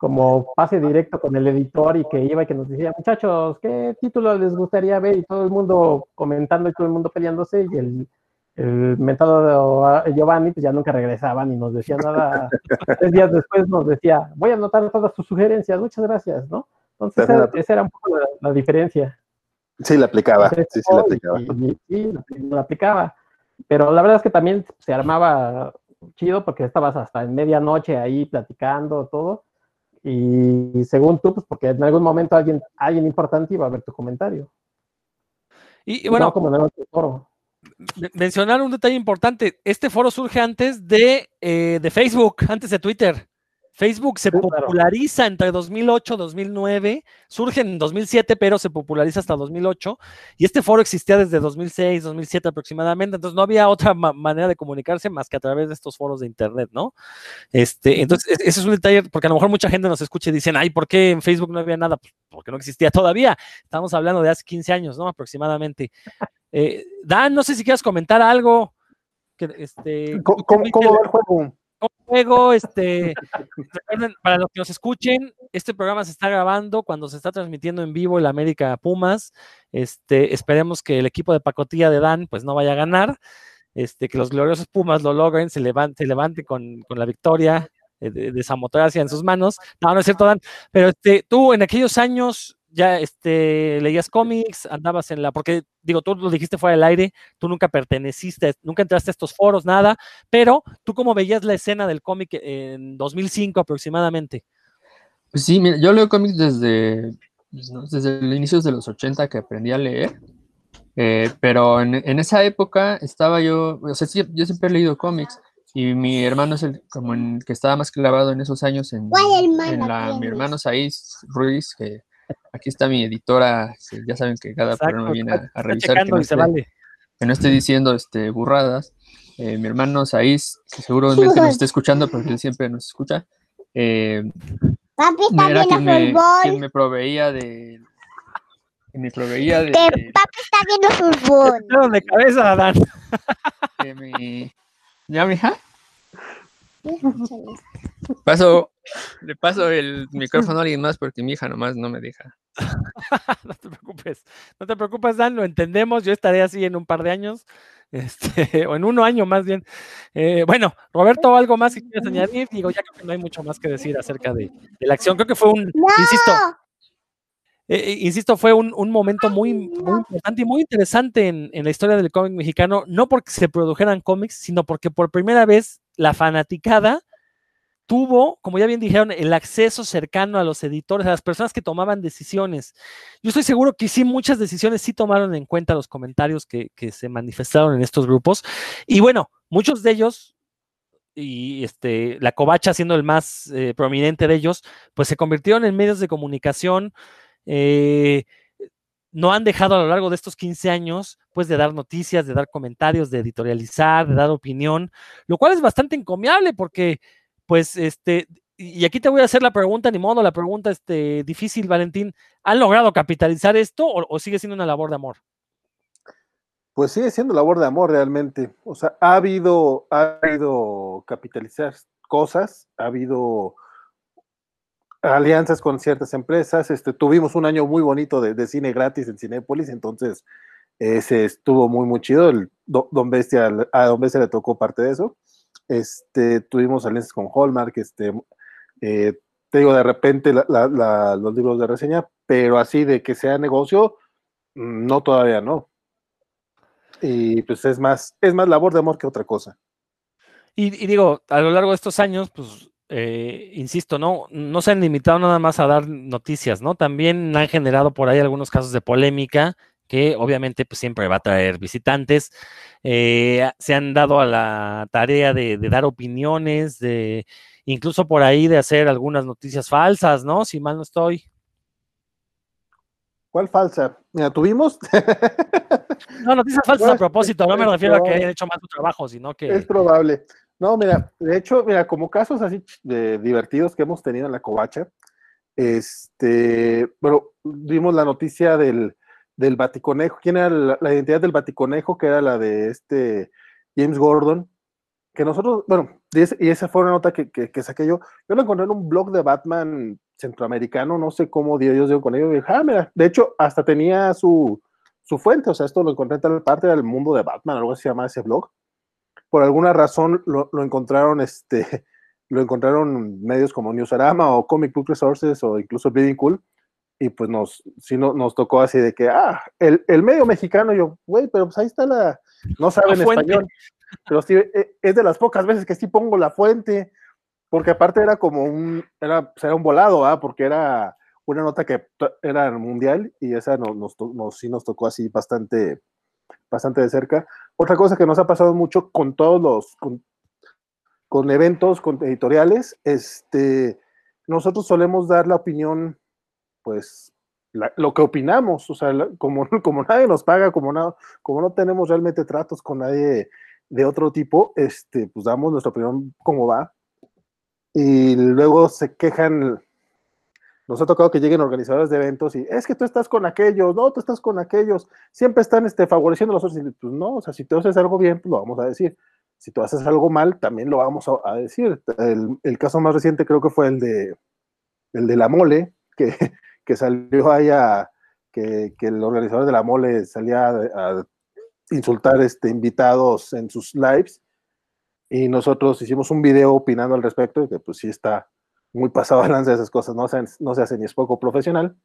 como pase directo con el editor y que iba y que nos decía, muchachos, ¿qué título les gustaría ver? Y todo el mundo comentando y todo el mundo peleándose y el, el mentado de Giovanni pues ya nunca regresaba ni nos decía nada. Tres días después nos decía, voy a anotar todas sus sugerencias, muchas gracias, ¿no? Entonces esa, era un poco la, diferencia. Sí, la aplicaba, sí, sí, la aplicaba. sí, la aplicaba. Pero la verdad es que también se armaba chido porque estabas hasta en medianoche ahí platicando todo y según tú, pues porque en algún momento alguien, alguien importante iba a ver tu comentario. Y, bueno, como en el foro. mencionar un detalle importante, este foro surge antes de, eh, de Facebook, antes de Twitter. Facebook se populariza entre 2008 y 2009, surge en 2007, pero se populariza hasta 2008, y este foro existía desde 2006, 2007 aproximadamente, entonces no había otra manera de comunicarse más que a través de estos foros de Internet, ¿no? Este, entonces, e-, ese es un detalle, porque a lo mejor mucha gente nos escucha y dicen, ay, ¿por qué en Facebook no había nada? Pues porque no existía todavía, estamos hablando de hace 15 años, ¿no? Aproximadamente. Eh, Dan, no sé si quieres comentar algo. Que, este, ¿Cómo, cómo va el juego? Juego, este, para los que nos escuchen, este programa se está grabando cuando se está transmitiendo en vivo el América Pumas. Este, esperemos que el equipo de pacotilla de Dan pues no vaya a ganar, este, que los gloriosos Pumas lo logren, se levante, se levante con, con la victoria de, de, de en sus manos. No, no es cierto, Dan, pero este, tú en aquellos años ya este, leías cómics, andabas en la, porque digo, tú lo dijiste fuera del aire, tú nunca perteneciste, nunca entraste a estos foros, nada, pero tú cómo veías la escena del cómic en 2005 aproximadamente. Pues sí, mira, yo leo cómics desde, desde el inicio de los 80 que aprendí a leer, eh, pero en, en, esa época estaba yo, o sea, sí, yo siempre he leído cómics. Y mi hermano es el como en, que estaba más clavado en esos años en, en la, mi hermano Saiz Ruiz, que Aquí está mi editora, ya saben que cada programa viene a, revisar que no, esté, que no, esté, diciendo este, burradas. Eh, mi hermano Saiz, que seguramente nos está escuchando porque él siempre nos escucha. Eh, papi está era quien me, quien me proveía de me proveía de. papi está viendo fútbol. de cabeza, Adán. De mi. ¿Ya, mija? Paso, le paso el micrófono a alguien más porque mi hija nomás no me deja. no te preocupes, no te preocupes, Dan, lo entendemos. Yo estaré así en un par de años, este, o en un año más bien. Eh, bueno, Roberto, algo más que quieras añadir. Digo, ya creo que no hay mucho más que decir acerca de, la acción. Creo que fue un, insisto, eh, eh, insisto, fue un, un momento muy, muy, importante y muy interesante en, en la historia del cómic mexicano, no porque se produjeran cómics, sino porque por primera vez la fanaticada tuvo, como ya bien dijeron, el acceso cercano a los editores, a las personas que tomaban decisiones. Yo estoy seguro que sí, muchas decisiones sí tomaron en cuenta los comentarios que, se manifestaron en estos grupos. Y bueno, muchos de ellos, y este, la covacha siendo el más eh, prominente de ellos, pues se convirtieron en medios de comunicación. Eh, no han dejado a lo largo de estos 15 años, pues, de dar noticias, de dar comentarios, de editorializar, de dar opinión, lo cual es bastante encomiable porque, pues, este, y aquí te voy a hacer la pregunta, ni modo, la pregunta este, difícil, Valentín, ¿han logrado capitalizar esto o, sigue siendo una labor de amor? Pues sigue siendo labor de amor realmente. O sea, ha habido, ha habido capitalizar cosas, ha habido alianzas con ciertas empresas. Este, tuvimos un año muy bonito de, cine gratis en Cinépolis, entonces ese estuvo muy, muy chido. El Don Bestia, a Don Bestia le tocó parte de eso. Este, tuvimos alianzas con Hallmark, este, eh, te digo, de repente los libros de reseña, pero así de que sea negocio, mm, no todavía no. Y pues es más, es más labor de amor que otra cosa. Y, y, digo, a lo largo de estos años, pues eh, insisto, no, no se han limitado nada más a dar noticias, ¿no? También han generado por ahí algunos casos de polémica que obviamente pues, siempre va a traer visitantes. Eh, se han dado a la tarea de, dar opiniones, de incluso por ahí de hacer algunas noticias falsas, ¿no? Si mal no estoy. ¿Cuál falsa? Mira, tuvimos. no, noticias falsas a propósito, no me refiero a que hayan hecho más su trabajo, sino que. Es probable. No, mira, de hecho, mira, como casos así de divertidos que hemos tenido en la covacha, este, bueno, vimos la noticia del, del Baticonejo. ¿Quién era la, identidad del Baticonejo? Que era la de este James Gordon. Que nosotros, bueno, y, esa fue una nota que, que, saqué yo. Yo la encontré en un blog de Batman centroamericano, no sé cómo Dios dio con ello. ah, mira, de hecho, hasta tenía su, su fuente, o sea, esto lo encontré en tal parte del mundo de Batman, algo así se llama ese blog. Por alguna razón lo, lo encontraron, este, lo encontraron medios como Newsarama o Comic Book Resources o incluso Bleeding Cool. Y pues nos, sí no, nos tocó así de que, ah, el, el medio mexicano, yo, güey, pero pues ahí está la, no saben español. Pero sí, e, es de las pocas veces que sí pongo la fuente, porque aparte era como un, era, pues, era un volado, ¿ah? porque era una nota que era mundial y esa nos, nos, sí nos tocó así bastante, bastante de cerca. Otra cosa que nos ha pasado mucho con todos los, con, eventos, con editoriales, este, nosotros solemos dar la opinión, pues, lo que opinamos, o sea, como, como nadie nos paga, como no, como no tenemos realmente tratos con nadie de otro tipo, este, pues damos nuestra opinión como va. Y luego se quejan, nos ha tocado que lleguen organizadores de eventos y es que tú estás con aquellos, no, tú estás con aquellos, siempre están este, favoreciendo a los otros. Y, pues no, o sea, si tú haces algo bien, pues lo vamos a decir. Si tú haces algo mal, también lo vamos a, decir. El, caso más reciente creo que fue el de, el de la mole, que, que salió ahí a, que, que, el organizador de la mole salía a, insultar este, invitados en sus lives y nosotros hicimos un video opinando al respecto, que pues sí está muy pasado a lanza esas cosas, no se, no se hace ni es poco profesional.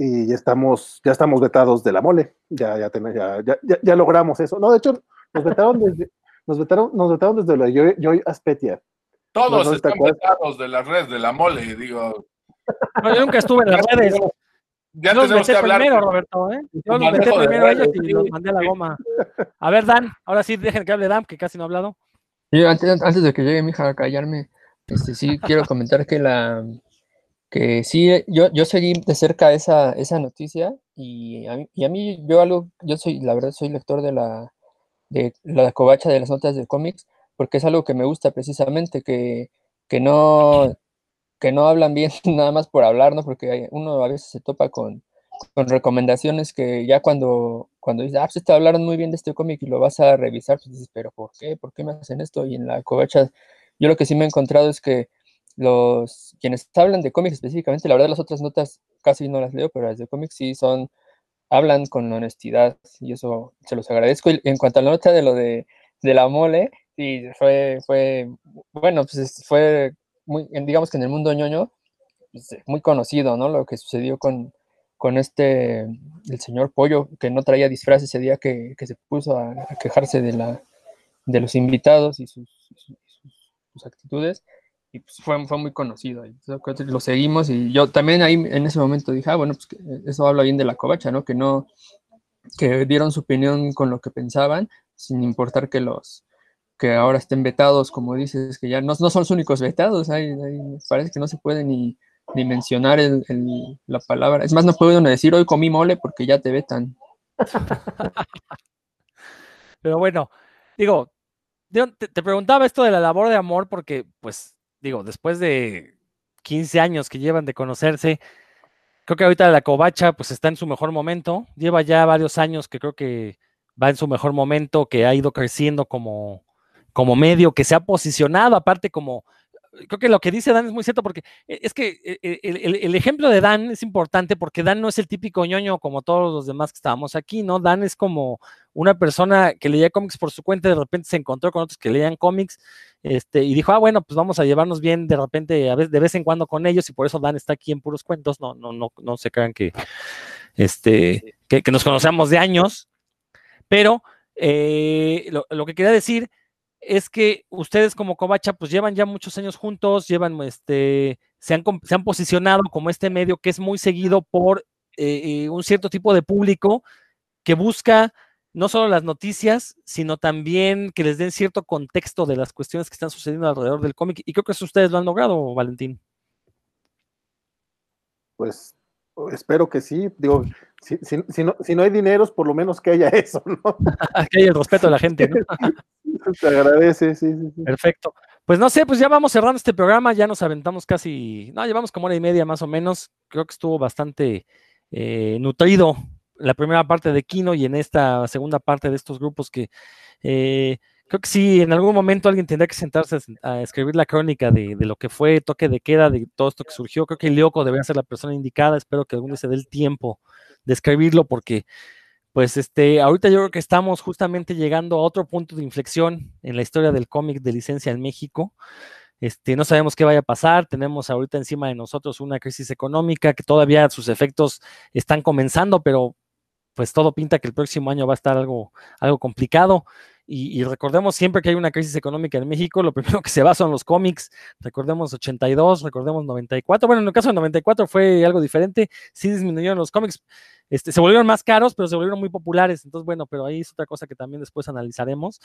Y ya estamos, ya estamos vetados de la mole, ya, ya, ya, ya, ya, logramos eso. No, de hecho, nos vetaron desde, nos vetaron, nos vetaron desde la Joy, Aspetia. Todos están vetados de las redes de la mole, digo. yo nunca estuve en las redes. Ya los que hablar. primero, Roberto, ¿eh? Yo los metí primero a ellos y los mandé a la goma. A ver, Dan, ahora sí dejen que hable Dan, que casi no ha hablado. Antes, antes de que llegue mi hija a callarme, este, sí quiero comentar que la que sí, yo, yo seguí de cerca esa, esa noticia y a, mí, y a mí yo algo, yo soy, la verdad, soy lector de la, de la covacha de las notas de cómics, porque es algo que me gusta precisamente, que, que no, que no hablan bien nada más por hablar, ¿no? Porque uno a veces se topa con, con recomendaciones que ya cuando, cuando dices, ah, pues te hablaron muy bien de este cómic y lo vas a revisar, pues dices, pero ¿por qué? ¿Por qué me hacen esto? Y en la covacha, yo lo que sí me he encontrado es que los quienes hablan de cómics específicamente, la verdad las otras notas casi no las leo, pero las de cómics sí son, hablan con honestidad y eso se los agradezco. Y en cuanto a la nota de lo de, de la mole, sí, fue, fue, bueno, pues fue muy, digamos que en el mundo ñoño, pues, eh, muy conocido, ¿no? Lo que sucedió con, con este, el señor Pollo, que no traía disfraz ese día que, que se puso a, quejarse de, la, de los invitados y sus, actitudes, y pues fue, fue muy conocido. lo seguimos y yo también ahí en ese momento dije, ah, bueno, pues eso habla bien de la covacha, ¿no? Que no, que dieron su opinión con lo que pensaban, sin importar que los, que ahora estén vetados, como dices, que ya no, no son los únicos vetados, hay, parece que no se puede ni, ni mencionar el, la palabra. Es más, no puedo decir hoy comí mole porque ya te vetan. Pero bueno, digo, te, te, preguntaba esto de la labor de amor porque, pues, digo, después de 15 años que llevan de conocerse, creo que ahorita la covacha pues está en su mejor momento. Lleva ya varios años que creo que va en su mejor momento, que ha ido creciendo como, como medio que se ha posicionado, aparte como, creo que lo que dice Dan es muy cierto, porque e, es que e, e, el, ejemplo de Dan es importante porque Dan no es el típico ñoño como todos los demás que estábamos aquí, ¿no? Dan es como una persona que leía cómics por su cuenta, de repente se encontró con otros que leían cómics, este, y dijo, ah, bueno, pues vamos a llevarnos bien de repente, a veces, de vez en cuando con ellos, y por eso Dan está aquí en puros cuentos, no, no, no, no se crean que, este, que, nos conocemos de años, pero eh, lo, lo que quería decir es que ustedes como Covacha pues llevan ya muchos años juntos, llevan este, se han, posicionado como este medio que es muy seguido por eh, eh, un cierto tipo de público que busca no solo las noticias, sino también que les den cierto contexto de las cuestiones que están sucediendo alrededor del cómic. Y creo que eso ustedes lo han logrado, Valentín. Pues espero que sí. Digo, si, si, no, si no hay dineros, por lo menos que haya eso, ¿no? que haya el respeto de la gente, ¿no? Te agradece, sí, sí, Perfecto. Pues no sé, pues ya vamos cerrando este programa, ya nos aventamos casi, no, llevamos como hora y media más o menos. Creo que estuvo bastante eh, nutrido la primera parte de Kino y en esta segunda parte de estos grupos que, eh, creo que sí, en algún momento alguien tendría que sentarse a, escribir la crónica de, lo que fue toque de queda, de todo esto que surgió. Creo que Lioco debería ser la persona indicada. Espero que algún día se dé el tiempo de escribirlo porque, pues, este, ahorita yo creo que estamos justamente llegando a otro punto de inflexión en la historia del cómic de licencia en México. Este, no sabemos qué vaya a pasar, tenemos ahorita encima de nosotros una crisis económica que todavía sus efectos están comenzando, pero pues todo pinta que el próximo año va a estar algo, algo complicado. Y, recordemos siempre que hay una crisis económica en México, lo primero que se va son los cómics. Recordemos 82, recordemos 94. Bueno, en el caso de 94 fue algo diferente. Sí disminuyeron los cómics. Este, se volvieron más caros, pero se volvieron muy populares. Entonces, bueno, pero ahí es otra cosa que también después analizaremos.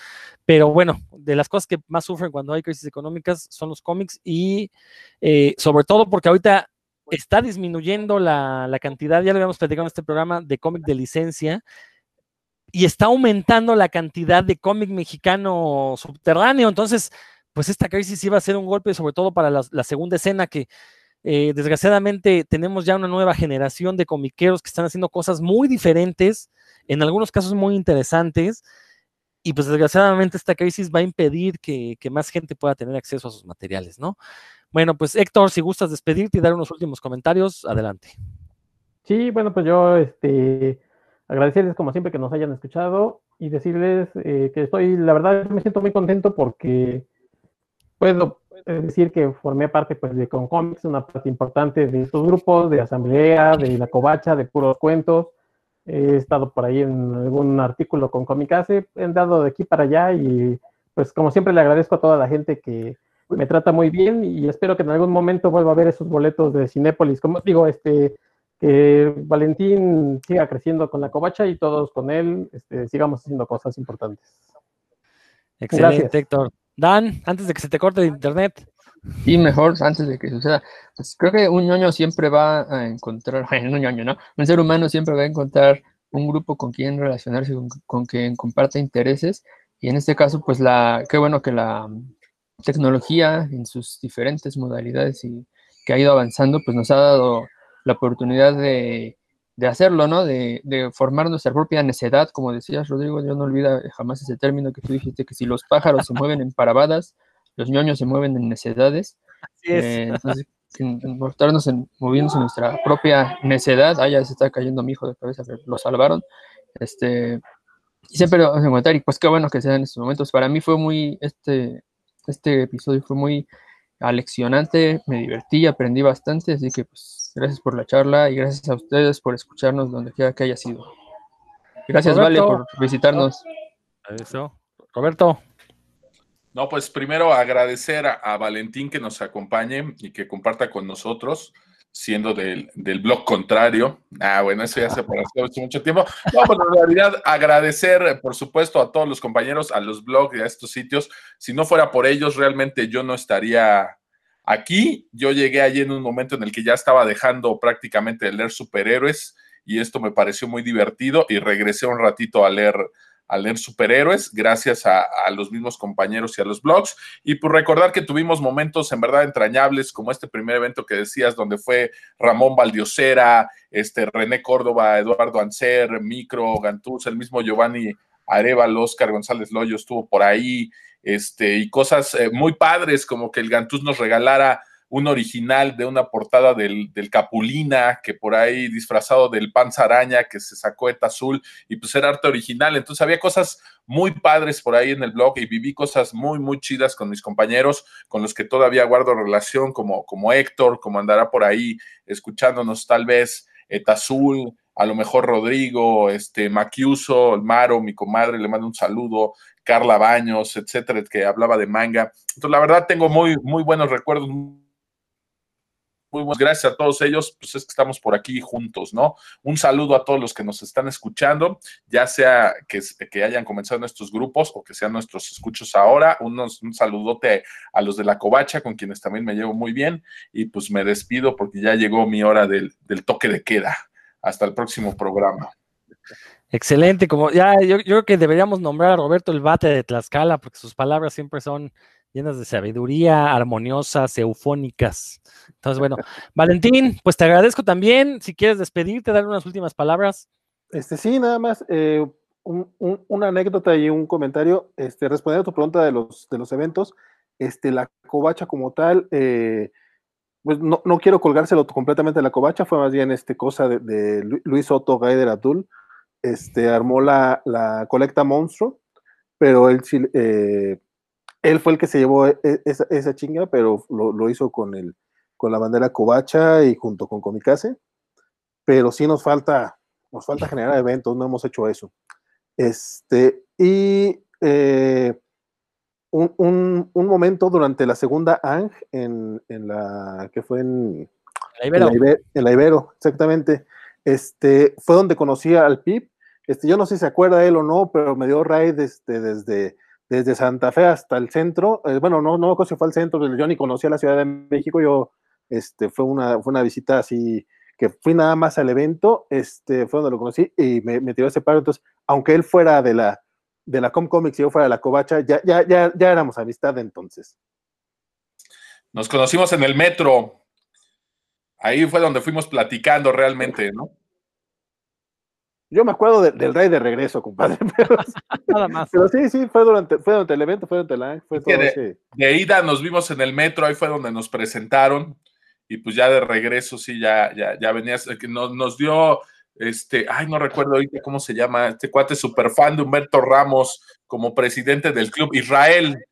Pero bueno, de las cosas que más sufren cuando hay crisis económicas son los cómics y eh, sobre todo porque ahorita está disminuyendo la, la cantidad, ya lo habíamos platicado en este programa, de cómic de licencia y está aumentando la cantidad de cómic mexicano subterráneo. Entonces, pues esta crisis iba a ser un golpe, sobre todo para la, segunda escena, que eh, desgraciadamente tenemos ya una nueva generación de comiqueros que están haciendo cosas muy diferentes, en algunos casos muy interesantes. Y pues desgraciadamente esta crisis va a impedir que, que más gente pueda tener acceso a sus materiales, ¿no? Bueno, pues Héctor, si gustas despedirte y dar unos últimos comentarios, adelante. Sí, bueno, pues yo, este, agradecerles como siempre que nos hayan escuchado y decirles eh, que estoy, la verdad, me siento muy contento porque puedo decir que formé parte pues de Concomics, una parte importante de estos grupos, de Asamblea, de La Covacha, de Puros Cuentos. He estado por ahí en algún artículo con Comicase, he andado de aquí para allá y pues como siempre le agradezco a toda la gente que me trata muy bien y espero que en algún momento vuelva a ver esos boletos de Cinépolis. Como digo, este, que Valentín siga creciendo con la covacha y todos con él este, sigamos haciendo cosas importantes. Excelente, Héctor. Dan, antes de que se te corte el internet. Y mejor, antes de que suceda, pues creo que un ñoño siempre va a encontrar, un ñoño, ¿no? Un ser humano siempre va a encontrar un grupo con quien relacionarse, con, con quien comparte intereses. Y en este caso, pues la, qué bueno que la tecnología en sus diferentes modalidades y que ha ido avanzando, pues nos ha dado la oportunidad de, hacerlo, ¿no? De, formar nuestra propia necedad, como decías, Rodrigo, yo no olvida jamás ese término que tú dijiste, que si los pájaros se mueven en parabadas, los ñoños se mueven en necedades. Así es. Eh, entonces, en, en, moviéndose en nuestra propia necedad, ah, ya se está cayendo mi hijo de cabeza, pero lo salvaron. Este, y siempre lo vamos a encontrar, y pues qué bueno que sean en estos momentos. Para mí fue muy, este, este episodio fue muy aleccionante, me divertí, aprendí bastante, así que pues Gracias por la charla y gracias a ustedes por escucharnos donde quiera que haya sido. Gracias, Vale, por visitarnos. Eso. Roberto. No, pues primero agradecer a, Valentín que nos acompañe y que comparta con nosotros, siendo del, blog contrario. Ah, bueno, eso ya se hace mucho tiempo. No, pero pues, en realidad agradecer, por supuesto, a todos los compañeros, a los blogs y a estos sitios. Si no fuera por ellos, realmente yo no estaría Aquí yo llegué allí en un momento en el que ya estaba dejando prácticamente de leer superhéroes y esto me pareció muy divertido y regresé un ratito a leer a leer superhéroes gracias a, los mismos compañeros y a los blogs. Y por recordar que tuvimos momentos en verdad entrañables, como este primer evento que decías, donde fue Ramón Valdiosera, este, René Córdoba, Eduardo Ancer, Micro, Gantuz, el mismo Giovanni Arevalo, Oscar González Loyo estuvo por ahí, este, y cosas eh, muy padres, como que el Gantús nos regalara un original de una portada del, Capulina, que por ahí disfrazado del Panza Araña, que se sacó de Azul, y pues era arte original. Entonces había cosas muy padres por ahí en el blog y viví cosas muy, muy chidas con mis compañeros, con los que todavía guardo relación, como, como Héctor, como andará por ahí escuchándonos tal vez, Etazul, a lo mejor Rodrigo, este, Maquiuso, Maro, mi comadre, le mando un saludo, Carla Baños, etcétera, que hablaba de manga. Entonces, la verdad, tengo muy, muy buenos recuerdos. Muy gracias a todos ellos, pues es que estamos por aquí juntos, ¿no? Un saludo a todos los que nos están escuchando, ya sea que, que hayan comenzado en estos grupos o que sean nuestros escuchos ahora. Un saludote a los de la covacha, con quienes también me llevo muy bien. Y pues me despido porque ya llegó mi hora del toque de queda. Hasta el próximo programa. Excelente, como ya yo, creo que deberíamos nombrar a Roberto el bate de Tlaxcala, porque sus palabras siempre son llenas de sabiduría, armoniosas, eufónicas. Entonces, bueno, Valentín, pues te agradezco también. Si quieres despedirte, dar unas últimas palabras. Este sí, nada más. Eh, una anécdota y un comentario, este, respondiendo a tu pregunta de los, de los eventos, este, la covacha como tal, eh, pues no, no, quiero colgárselo completamente a la covacha, fue más bien este, cosa de, Luis Otto Gaider Abdul, este, armó la, la colecta monstruo, pero él, eh, él fue el que se llevó e, e, esa, esa chinga, pero lo, lo, hizo con, el, con la bandera covacha y junto con Comicase, pero sí nos falta, nos falta generar eventos, no hemos hecho eso. Este, y eh, un, momento durante la segunda ANG, en, la que fue en, la Ibero. exactamente, este, fue donde conocí al PIB. Este, yo no sé si se acuerda él o no, pero me dio raid este, desde, desde Santa Fe hasta el centro. Eh, bueno, no, no si fue al centro, yo ni conocía la Ciudad de México, yo, este, fue una, fue una visita así que fui nada más al evento, este, fue donde lo conocí y me, me tiró ese paro. Entonces, aunque él fuera de la, de la Comcomics y yo fuera de la Covacha, ya, ya, ya, ya éramos amistad entonces. Nos conocimos en el metro. Ahí fue donde fuimos platicando realmente, ¿no? Yo me acuerdo del rey de regreso, compadre. Pero, Nada más. Pero sí, sí, fue durante, fue durante el evento, fue durante la. Fue todo de, de, ida nos vimos en el metro, ahí fue donde nos presentaron. Y pues ya de regreso, sí, ya, ya, ya venías, nos, nos dio este, ay, no recuerdo ahorita cómo se llama, este cuate super fan de Humberto Ramos como presidente del club, Israel,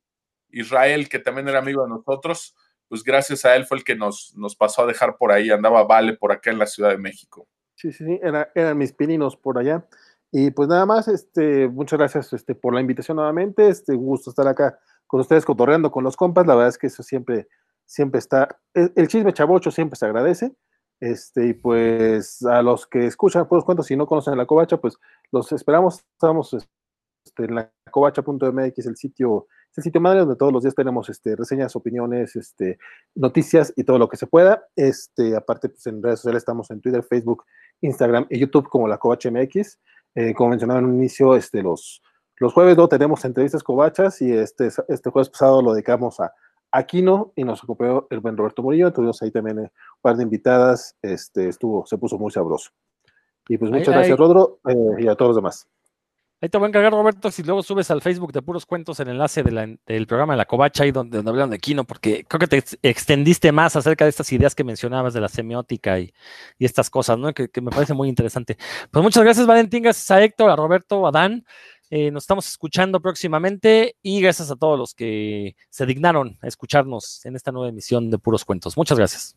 Israel, que también era amigo de nosotros, pues gracias a él fue el que nos, nos pasó a dejar por ahí, andaba Vale por acá en la Ciudad de México. Sí, sí, sí, eran mis pininos por allá. Y pues nada más, este, muchas gracias este, por la invitación nuevamente, este, gusto estar acá con ustedes cotorreando con los compas, la verdad es que eso siempre, siempre está, el, el chisme chavocho siempre se agradece, este, y pues a los que escuchan puros cuentos, si no conocen la covacha, pues los esperamos. Estamos este, en la covacha.mx, el sitio, el sitio madre donde todos los días tenemos este, reseñas, opiniones, este, noticias y todo lo que se pueda. Este, aparte, pues en redes sociales estamos en Twitter, Facebook, Instagram y YouTube como la Covacha MX. Eh, como mencionaba en un inicio, este, los, los jueves no tenemos entrevistas covachas y este, este jueves pasado lo dedicamos a Aquino y nos acompañó el buen Roberto Murillo, tuvimos ahí también eh, un par de invitadas, este, estuvo, se puso muy sabroso. Y pues muchas gracias, Rodro, eh, y a todos los demás. Ahí te voy a encargar, Roberto, si luego subes al Facebook de Puros Cuentos el enlace del programa de la Covacha, ahí donde, hablaron de Aquino, porque creo que te extendiste más acerca de estas ideas que mencionabas de la semiótica y, estas cosas, ¿no? Que, que, me parece muy interesante. Pues muchas gracias, Valentín, gracias a Héctor, a Roberto, a Dan. Eh, nos estamos escuchando próximamente y gracias a todos los que se dignaron a escucharnos en esta nueva emisión de Puros Cuentos. Muchas gracias.